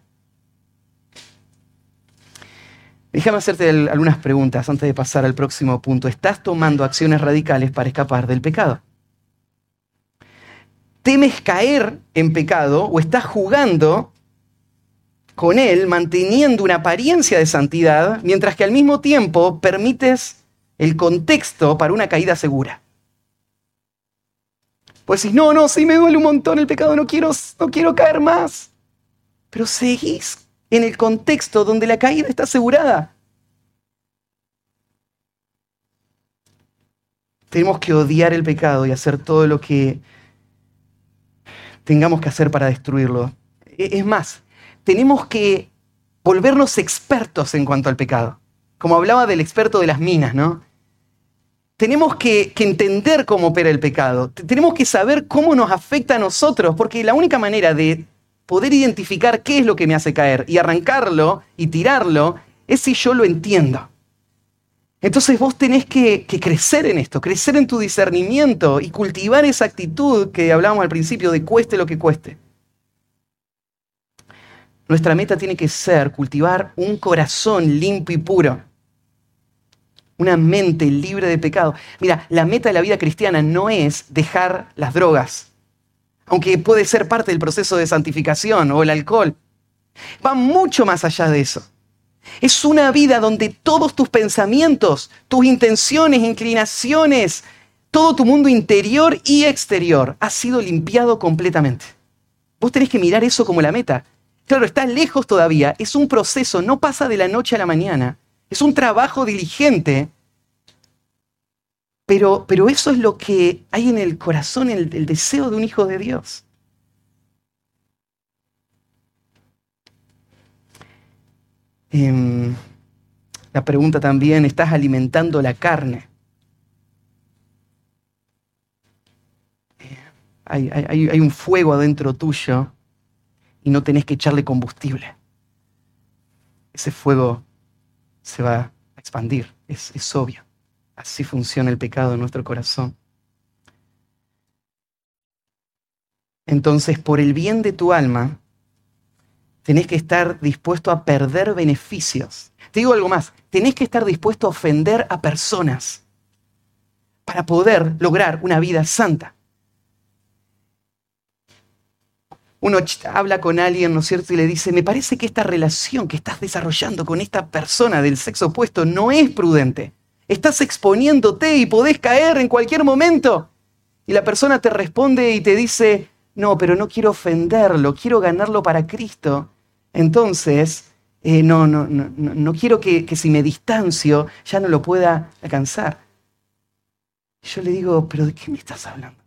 Déjame hacerte algunas preguntas antes de pasar al próximo punto. ¿Estás tomando acciones radicales para escapar del pecado? Temes caer en pecado o estás jugando con él, manteniendo una apariencia de santidad, mientras que al mismo tiempo permites el contexto para una caída segura. Pues si no, no, sí me duele un montón el pecado, no quiero, no quiero caer más. Pero seguís en el contexto donde la caída está asegurada. Tenemos que odiar el pecado y hacer todo lo que tengamos que hacer para destruirlo. E-, es más, tenemos que volvernos expertos en cuanto al pecado. Como hablaba del experto de las minas, ¿no? Tenemos que, que, entender cómo opera el pecado. Tenemos que saber cómo nos afecta a nosotros, porque la única manera de poder identificar qué es lo que me hace caer y arrancarlo y tirarlo es si yo lo entiendo. Entonces vos tenés que, crecer en esto, crecer en tu discernimiento y cultivar esa actitud que hablábamos al principio de cueste lo que cueste. Nuestra meta tiene que ser cultivar un corazón limpio y puro, una mente libre de pecado. Mira, la meta de la vida cristiana no es dejar las drogas, aunque puede ser parte del proceso de santificación o el alcohol. Va mucho más allá de eso. Es una vida donde todos tus pensamientos, tus intenciones, inclinaciones, todo tu mundo interior y exterior ha sido limpiado completamente. Vos tenés que mirar eso como la meta. Claro, está lejos todavía, es un proceso, no pasa de la noche a la mañana, es un trabajo diligente, pero, pero eso es lo que hay en el corazón, el deseo de un hijo de Dios. Eh, la pregunta también, ¿estás alimentando la carne? Hay, un fuego adentro tuyo y no tenés que echarle combustible. Ese fuego se va a expandir, es obvio. Así funciona el pecado en nuestro corazón. Entonces, por el bien de tu alma, tenés que estar dispuesto a perder beneficios. Te digo algo más, tenés que estar dispuesto a ofender a personas para poder lograr una vida santa. Uno habla con alguien, ¿no es cierto? Y le dice, me parece que esta relación que estás desarrollando con esta persona del sexo opuesto no es prudente. Estás exponiéndote y podés caer en cualquier momento. Y la persona te responde y te dice, no, pero no quiero ofenderlo, quiero ganarlo para Cristo. Entonces, eh, no, no, no, no quiero que, que si me distancio ya no lo pueda alcanzar. Yo le digo, pero ¿de qué me estás hablando?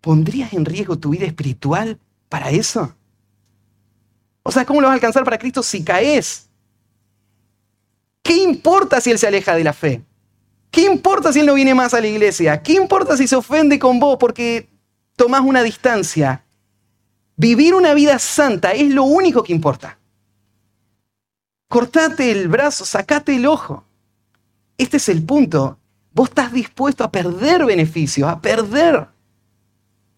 ¿Pondrías en riesgo tu vida espiritual para eso? O sea, ¿cómo lo vas a alcanzar para Cristo si caes? ¿Qué importa si Él se aleja de la fe? ¿Qué importa si Él no viene más a la iglesia? ¿Qué importa si se ofende con vos porque tomás una distancia? Vivir una vida santa es lo único que importa. Cortate el brazo, sacate el ojo. Este es el punto. Vos estás dispuesto a perder beneficios, a perder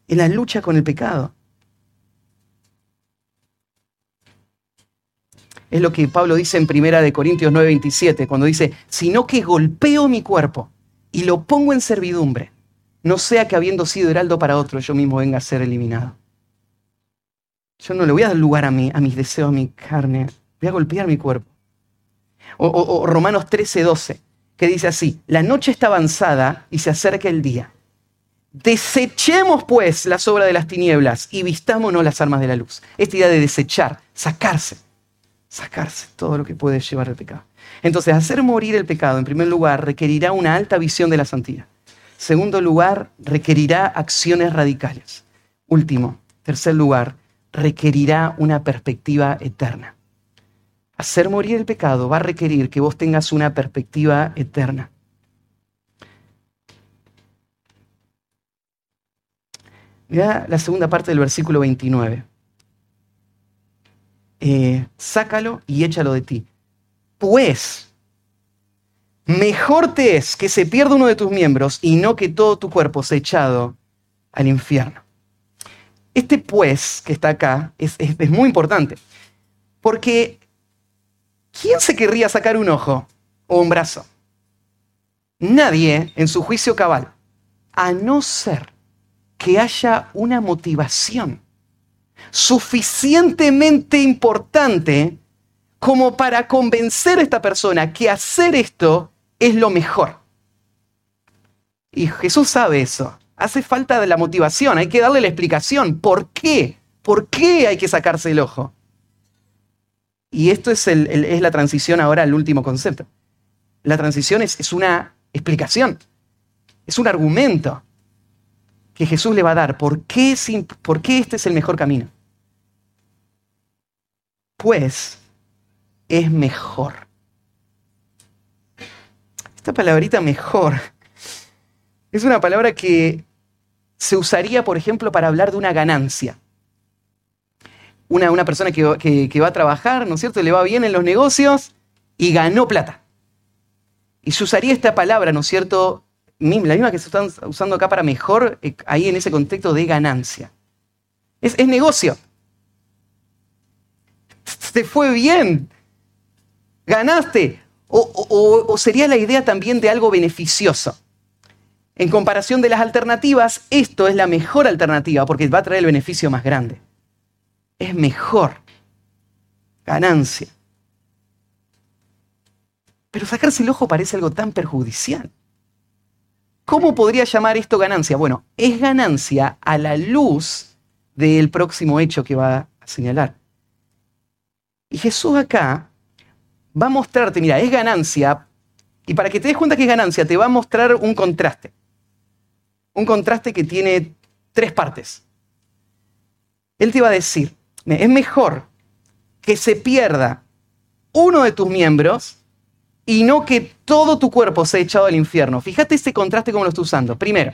en la lucha con el pecado. Es lo que Pablo dice en Primera de Corintios 9:27, cuando dice, sino que golpeo mi cuerpo y lo pongo en servidumbre, no sea que habiendo sido heraldo para otro, yo mismo venga a ser eliminado. Yo no le voy a dar lugar a, a mis deseos, a mi carne. Voy a golpear mi cuerpo. O Romanos 13, 12, que dice así, la noche está avanzada y se acerca el día. Desechemos pues las obras de las tinieblas y vistámonos las armas de la luz. Esta idea de desechar, sacarse, sacarse todo lo que puede llevar el pecado. Entonces, hacer morir el pecado, en primer lugar, requerirá una alta visión de la santidad. Segundo lugar, requerirá acciones radicales. Último, tercer lugar, requerirá una perspectiva eterna. Hacer morir el pecado va a requerir que vos tengas una perspectiva eterna. Mira la segunda parte del versículo 29. Eh, sácalo y échalo de ti. Pues, mejor te es que se pierda uno de tus miembros y no que todo tu cuerpo sea echado al infierno. Este pues que está acá es, es, muy importante, porque ¿quién se querría sacar un ojo o un brazo? Nadie en su juicio cabal, a no ser que haya una motivación suficientemente importante como para convencer a esta persona que hacer esto es lo mejor. Y Jesús sabe eso. Hace falta de la motivación, hay que darle la explicación. ¿Por qué? ¿Por qué hay que sacarse el ojo? Y esto es, la transición ahora al último concepto. La transición es, es una explicación, es un argumento que Jesús le va a dar. ¿Por qué, ¿Por qué este es el mejor camino? Pues es mejor. Esta palabrita mejor es una palabra que se usaría, por ejemplo, para hablar de una ganancia. Una, una persona que, va a trabajar, ¿no es cierto? Le va bien en los negocios y ganó plata. Y se usaría esta palabra, ¿no es cierto? La misma que se están usando acá para mejor, eh, ahí en ese contexto de ganancia. Es, es negocio. Te fue bien. Ganaste. o sería la idea también de algo beneficioso. En comparación de las alternativas, esto es la mejor alternativa porque va a traer el beneficio más grande. Es mejor. Ganancia. Pero sacarse el ojo parece algo tan perjudicial. ¿Cómo podría llamar esto ganancia? Bueno, es ganancia a la luz del próximo hecho que va a señalar. Y Jesús acá va a mostrarte, mira, es ganancia, y para que te des cuenta que es ganancia, te va a mostrar un contraste un contraste que tiene tres partes. Él te va a decir, es mejor que se pierda uno de tus miembros y no que todo tu cuerpo sea echado al infierno. Fíjate ese contraste como lo estoy usando. Primero,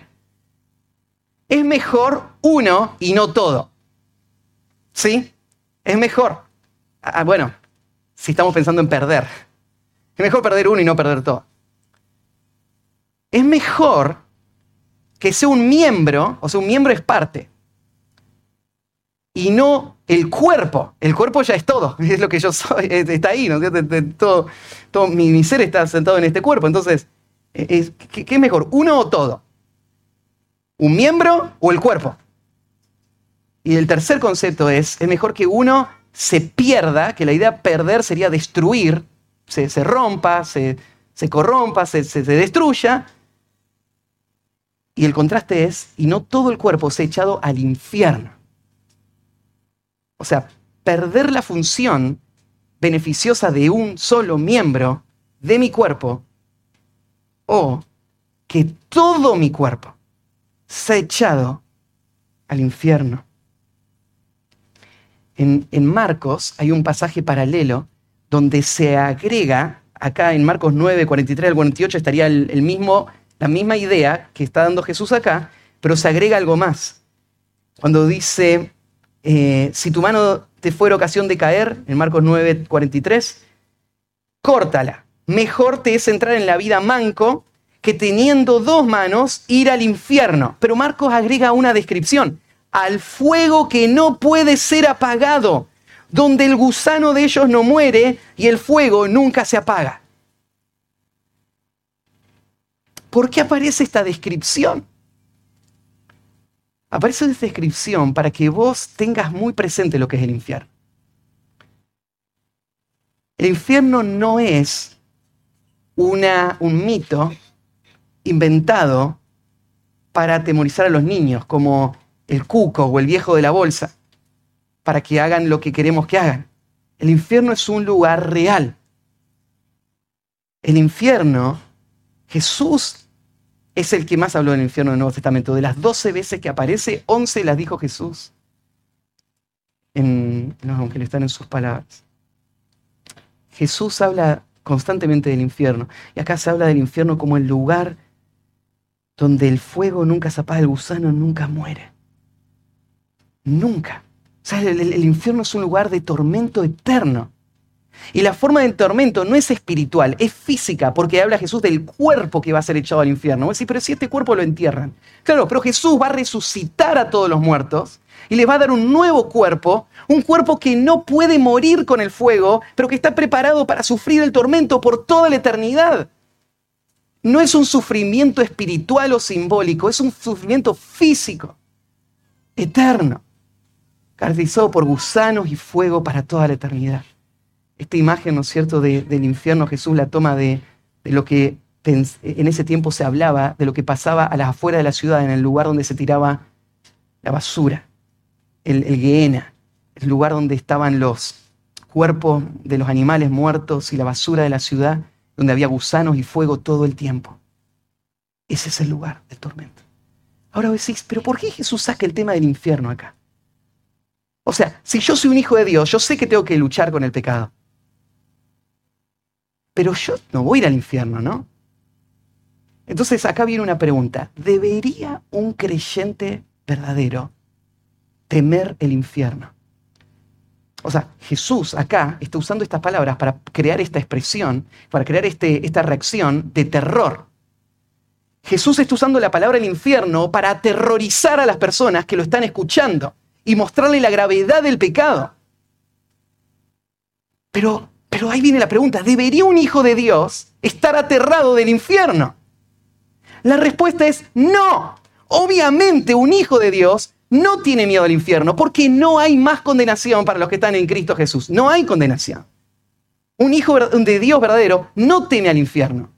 es mejor uno y no todo. ¿Sí? Es mejor. Ah, bueno, si estamos pensando en perder. Es mejor perder uno y no perder todo. Es mejor que sea un miembro, o sea, un miembro es parte, y no el cuerpo. El cuerpo ya es todo, es lo que yo soy, está ahí, ¿no? Todo, todo mi, ser está sentado en este cuerpo. Entonces, ¿qué, ¿qué es mejor? ¿Uno o todo? ¿Un miembro o el cuerpo? Y el tercer concepto es, es mejor que uno se pierda, que la idea perder sería destruir, se, rompa, se, corrompa, se, se destruya, y el contraste es, y no todo el cuerpo se ha echado al infierno. O sea, perder la función beneficiosa de un solo miembro de mi cuerpo o que todo mi cuerpo se ha echado al infierno. En, Marcos hay un pasaje paralelo donde se agrega, acá en Marcos 9, 43 al 48 estaría el mismo la misma idea que está dando Jesús acá, pero se agrega algo más. Cuando dice, eh, si tu mano te fuera ocasión de caer, en Marcos 9, 43, córtala. Mejor te es entrar en la vida manco que teniendo dos manos ir al infierno. Pero Marcos agrega una descripción, al fuego que no puede ser apagado, donde el gusano de ellos no muere y el fuego nunca se apaga. ¿Por qué aparece esta descripción? Aparece esta descripción para que vos tengas muy presente lo que es el infierno. El infierno no es una, un mito inventado para atemorizar a los niños, como el cuco o el viejo de la bolsa, para que hagan lo que queremos que hagan. El infierno es un lugar real. El infierno Jesús es el que más habló del infierno del Nuevo Testamento. De las 12 veces que aparece, 11 las dijo Jesús. En los evangelios están en sus palabras. Jesús habla constantemente del infierno. Y acá se habla del infierno como el lugar donde el fuego nunca se apaga, el gusano nunca muere. Nunca. O sea, el infierno es un lugar de tormento eterno. Y la forma de tormento no es espiritual, es física, porque habla Jesús del cuerpo que va a ser echado al infierno. Vos decís, pero si este cuerpo lo entierran. Claro, pero Jesús va a resucitar a todos los muertos y les va a dar un nuevo cuerpo, un cuerpo que no puede morir con el fuego, pero que está preparado para sufrir el tormento por toda la eternidad. No es un sufrimiento espiritual o simbólico, es un sufrimiento físico, eterno, caracterizado por gusanos y fuego para toda la eternidad esta imagen, ¿no es cierto?, del infierno, Jesús la toma de, lo que en ese tiempo se hablaba, de lo que pasaba a las afueras de la ciudad, en el lugar donde se tiraba la basura, el, el Gehenna, el lugar donde estaban los cuerpos de los animales muertos y la basura de la ciudad, donde había gusanos y fuego todo el tiempo. Ese es el lugar del tormento. Ahora decís, pero ¿por qué Jesús saca el tema del infierno acá? O sea, si yo soy un hijo de Dios, yo sé que tengo que luchar con el pecado. Pero yo no voy a ir al infierno, ¿no? Entonces acá viene una pregunta. ¿Debería un creyente verdadero temer el infierno? O sea, Jesús acá está usando estas palabras para crear esta expresión, para crear este, esta reacción de terror. Jesús está usando la palabra el infierno para aterrorizar a las personas que lo están escuchando y mostrarle la gravedad del pecado. Pero, pero ahí viene la pregunta, ¿debería un hijo de Dios estar aterrado del infierno? La respuesta es no. Obviamente un hijo de Dios no tiene miedo al infierno porque no hay más condenación para los que están en Cristo Jesús. No hay condenación. Un hijo de Dios verdadero no teme al infierno.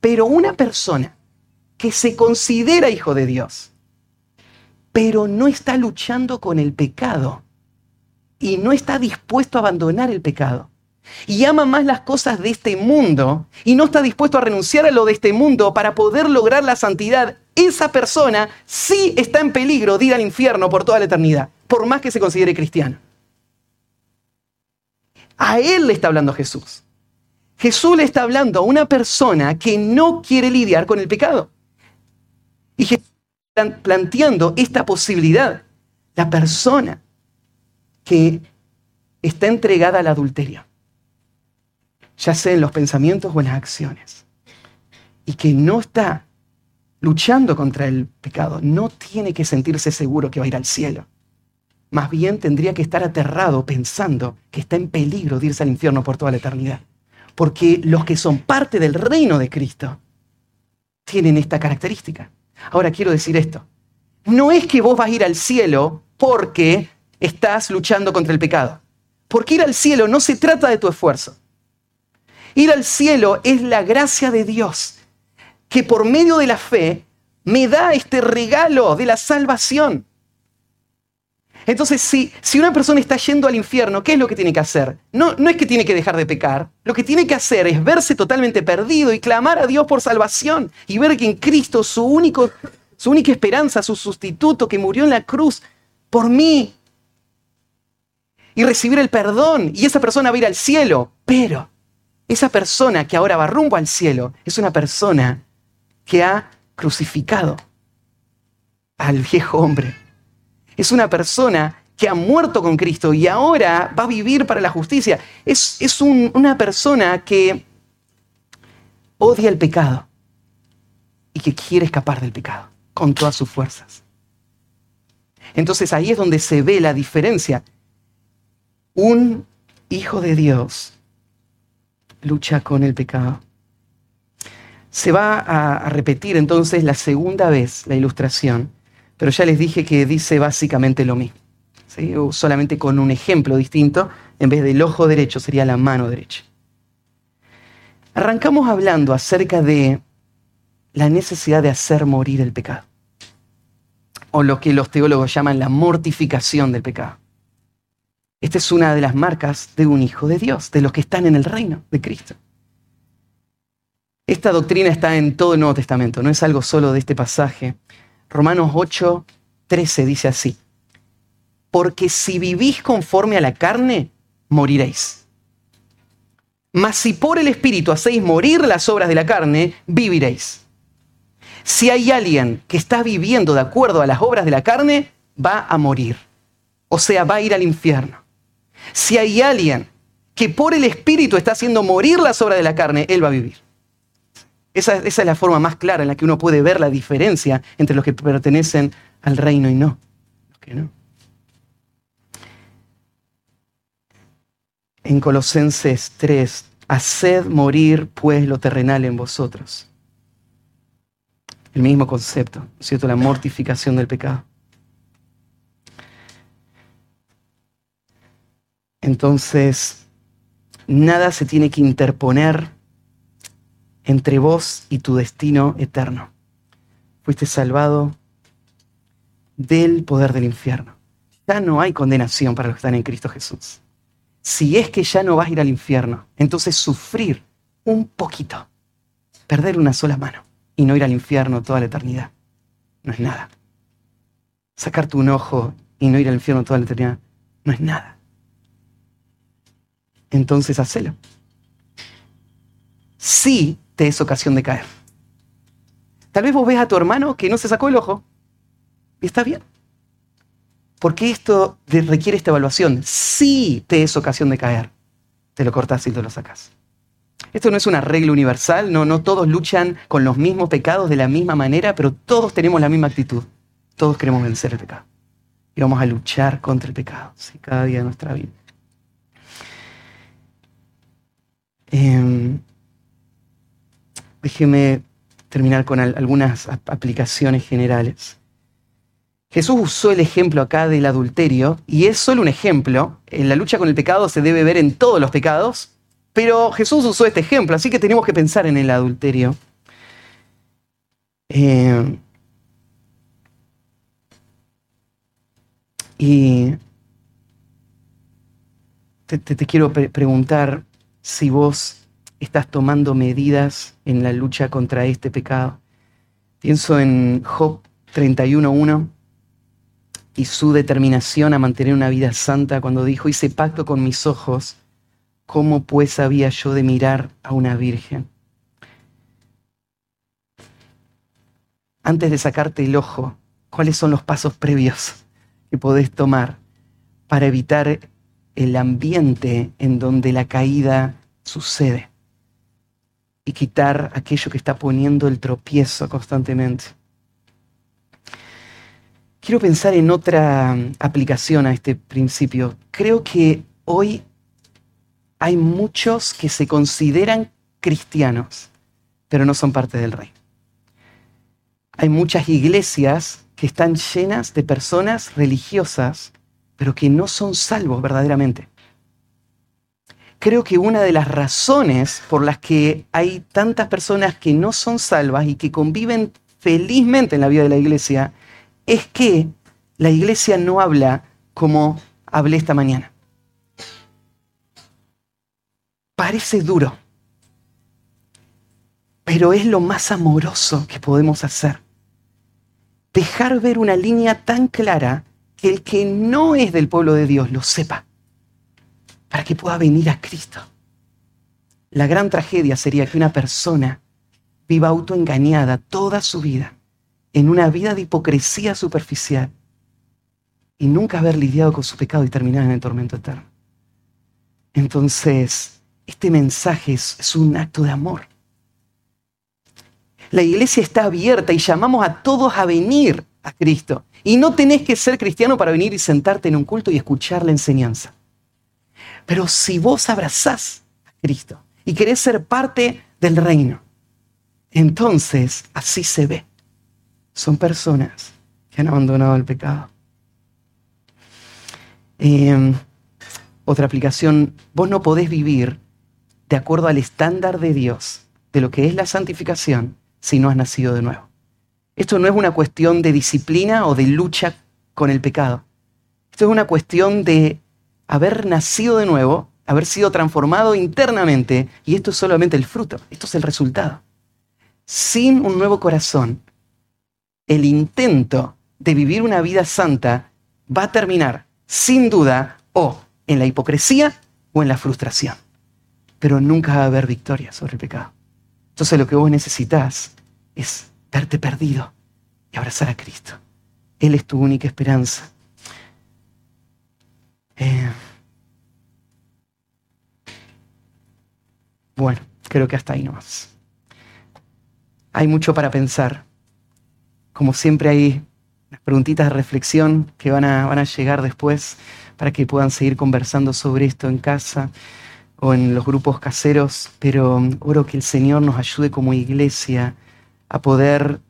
Pero una persona que se considera hijo de Dios, pero no está luchando con el pecado y no está dispuesto a abandonar el pecado, y ama más las cosas de este mundo y no está dispuesto a renunciar a lo de este mundo para poder lograr la santidad, esa persona sí está en peligro de ir al infierno por toda la eternidad, por más que se considere cristiano. A él le está hablando Jesús. Jesús le está hablando a una persona que no quiere lidiar con el pecado. Y Jesús está planteando esta posibilidad. La persona que está entregada al adulterio ya sea en los pensamientos o en las acciones, y que no está luchando contra el pecado, no tiene que sentirse seguro que va a ir al cielo. Más bien tendría que estar aterrado pensando que está en peligro de irse al infierno por toda la eternidad. Porque los que son parte del reino de Cristo tienen esta característica. Ahora quiero decir esto. No es que vos vas a ir al cielo porque estás luchando contra el pecado. Porque ir al cielo no se trata de tu esfuerzo. Ir al cielo es la gracia de Dios, que por medio de la fe me da este regalo de la salvación. Entonces, si, si una persona está yendo al infierno, ¿qué es lo que tiene que hacer? No, no es que tiene que dejar de pecar, lo que tiene que hacer es verse totalmente perdido y clamar a Dios por salvación y ver que en Cristo su, único, su única esperanza, su sustituto que murió en la cruz por mí, y recibir el perdón, y esa persona va a ir al cielo, pero esa persona que ahora va rumbo al cielo es una persona que ha crucificado al viejo hombre. Es una persona que ha muerto con Cristo y ahora va a vivir para la justicia. Es, es una persona que odia el pecado y que quiere escapar del pecado con todas sus fuerzas. Entonces ahí es donde se ve la diferencia. Un hijo de Dios lucha con el pecado. Se va a, repetir entonces la segunda vez la ilustración, pero ya les dije que dice básicamente lo mismo, solamente con un ejemplo distinto, en vez del ojo derecho sería la mano derecha. Arrancamos hablando acerca de la necesidad de hacer morir el pecado, o lo que los teólogos llaman la mortificación del pecado. Esta es una de las marcas de un hijo de Dios, de los que están en el reino de Cristo. Esta doctrina está en todo el Nuevo Testamento, no es algo solo de este pasaje. Romanos 8, 13 dice así, porque si vivís conforme a la carne, moriréis. Mas si por el Espíritu hacéis morir las obras de la carne, viviréis. Si hay alguien que está viviendo de acuerdo a las obras de la carne, va a morir. O sea, va a ir al infierno. Si hay alguien que por el Espíritu está haciendo morir las obras de la carne, él va a vivir. Esa, es la forma más clara en la que uno puede ver la diferencia entre los que pertenecen al reino y no. Los que no. En Colosenses 3, haced morir pues lo terrenal en vosotros. El mismo concepto, ¿cierto? La mortificación del pecado. Entonces nada se tiene que interponer entre vos y tu destino eterno. Fuiste salvado del poder del infierno. Ya no hay condenación para los que están en Cristo Jesús. Si es que ya no vas a ir al infierno, entonces sufrir un poquito, perder una sola mano y no ir al infierno toda la eternidad, no es nada. Sacarte un ojo y no ir al infierno toda la eternidad, no es nada entonces hacelo. sí te es ocasión de caer. Tal vez vos ves a tu hermano que no se sacó el ojo y está bien. ¿Por qué esto requiere esta evaluación? Sí te es ocasión de caer. Te lo cortás y te lo sacas. Esto no es una regla universal, no, no todos luchan con los mismos pecados de la misma manera, pero todos tenemos la misma actitud. Todos queremos vencer el pecado. Y vamos a luchar contra el pecado cada día de nuestra vida. Eh, déjeme terminar con algunas aplicaciones generales. Jesús usó el ejemplo acá del adulterio y es solo un ejemplo. En la lucha con el pecado se debe ver en todos los pecados, pero Jesús usó este ejemplo, así que tenemos que pensar en el adulterio. Eh, y te, quiero preguntar si vos estás tomando medidas en la lucha contra este pecado. Pienso en Job 31.1 y su determinación a mantener una vida santa cuando dijo, hice pacto con mis ojos, ¿cómo pues había yo de mirar a una virgen? Antes de sacarte el ojo, ¿cuáles son los pasos previos que podés tomar para evitar el ambiente en donde la caída sucede? y quitar aquello que está poniendo el tropiezo constantemente. Quiero pensar en otra aplicación a este principio. Creo que hoy hay muchos que se consideran cristianos, pero no son parte del rey. Hay muchas iglesias que están llenas de personas religiosas, pero que no son salvos verdaderamente creo que una de las razones por las que hay tantas personas que no son salvas y que conviven felizmente en la vida de la iglesia es que la iglesia no habla como hablé esta mañana. Parece duro, pero es lo más amoroso que podemos hacer. Dejar ver una línea tan clara que el que no es del pueblo de Dios lo sepa para que pueda venir a Cristo. La gran tragedia sería que una persona viva autoengañada toda su vida en una vida de hipocresía superficial y nunca haber lidiado con su pecado y terminar en el tormento eterno. Entonces, este mensaje es, es un acto de amor. La iglesia está abierta y llamamos a todos a venir a Cristo. Y no tenés que ser cristiano para venir y sentarte en un culto y escuchar la enseñanza. Pero si vos abrazás a Cristo y querés ser parte del reino, entonces así se ve. Son personas que han abandonado el pecado. Em, otra aplicación, vos no podés vivir de acuerdo al estándar de Dios, de lo que es la santificación, si no has nacido de nuevo. Esto no es una cuestión de disciplina o de lucha con el pecado. Esto es una cuestión de haber nacido de nuevo, haber sido transformado internamente, y esto es solamente el fruto, esto es el resultado. Sin un nuevo corazón, el intento de vivir una vida santa va a terminar, sin duda, o en la hipocresía o en la frustración. Pero nunca va a haber victoria sobre el pecado. Entonces lo que vos necesitas es verte perdido y abrazar a Cristo. Él es tu única esperanza. Eh, bueno, creo que hasta ahí nomás. Hay mucho para pensar. Como siempre hay unas preguntitas de reflexión que van a, van a llegar después para que puedan seguir conversando sobre esto en casa o en los grupos caseros, pero oro que el Señor nos ayude como iglesia a poder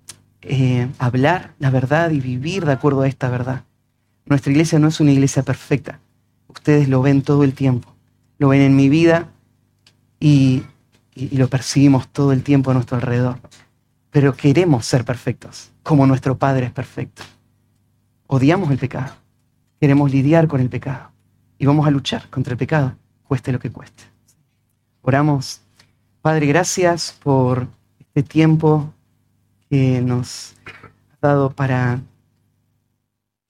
eh, hablar la verdad y vivir de acuerdo a esta verdad. Nuestra iglesia no es una iglesia perfecta, Ustedes lo ven todo el tiempo. Lo ven en mi vida y, lo percibimos todo el tiempo a nuestro alrededor. Pero queremos ser perfectos, como nuestro Padre es perfecto. Odiamos el pecado. Queremos lidiar con el pecado. Y vamos a luchar contra el pecado, cueste lo que cueste. Oramos. Padre, gracias por este tiempo que nos has dado para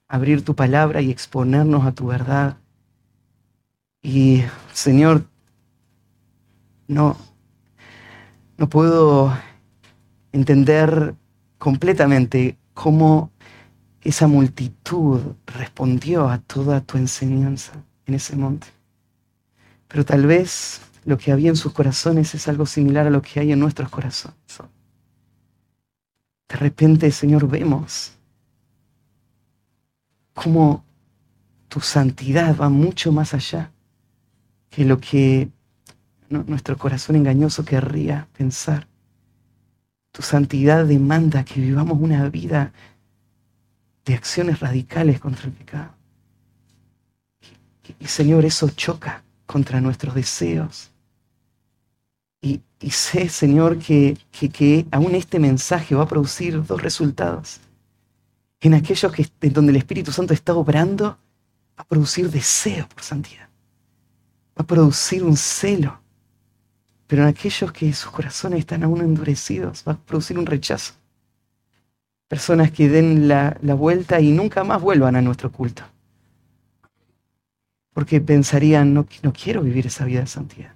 abrir tu palabra y exponernos a tu verdad. Y Señor, no, No puedo entender completamente cómo esa multitud respondió a toda tu enseñanza en ese monte. Pero tal vez lo que había en sus corazones es algo similar a lo que hay en nuestros corazones. De repente, Señor, vemos cómo tu santidad va mucho más allá que lo que nuestro corazón engañoso querría pensar. Tu santidad demanda que vivamos una vida de acciones radicales contra el pecado. Y, Señor, eso choca contra nuestros deseos. Y, sé, Señor, que, que, aún este mensaje va a producir dos resultados. En aquellos que, en donde el Espíritu Santo está obrando, va a producir deseo por santidad. Va a producir un celo. Pero en aquellos que sus corazones están aún endurecidos, va a producir un rechazo. Personas que den la, la vuelta y nunca más vuelvan a nuestro culto. Porque pensarían, no, no quiero vivir esa vida de santidad.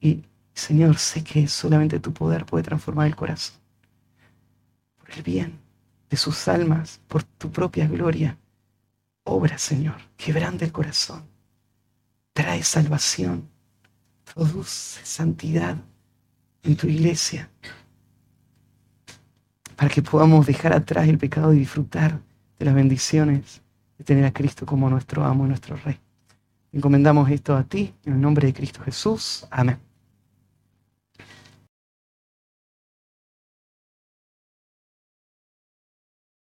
Y Señor, sé que solamente tu poder puede transformar el corazón. Por el bien de sus almas, por tu propia gloria. Obra, Señor, quebrante el corazón. Trae salvación. Produce santidad en tu iglesia. Para que podamos dejar atrás el pecado y disfrutar de las bendiciones de tener a Cristo como nuestro amo y nuestro Rey. Encomendamos esto a ti, en el nombre de Cristo Jesús. Amén.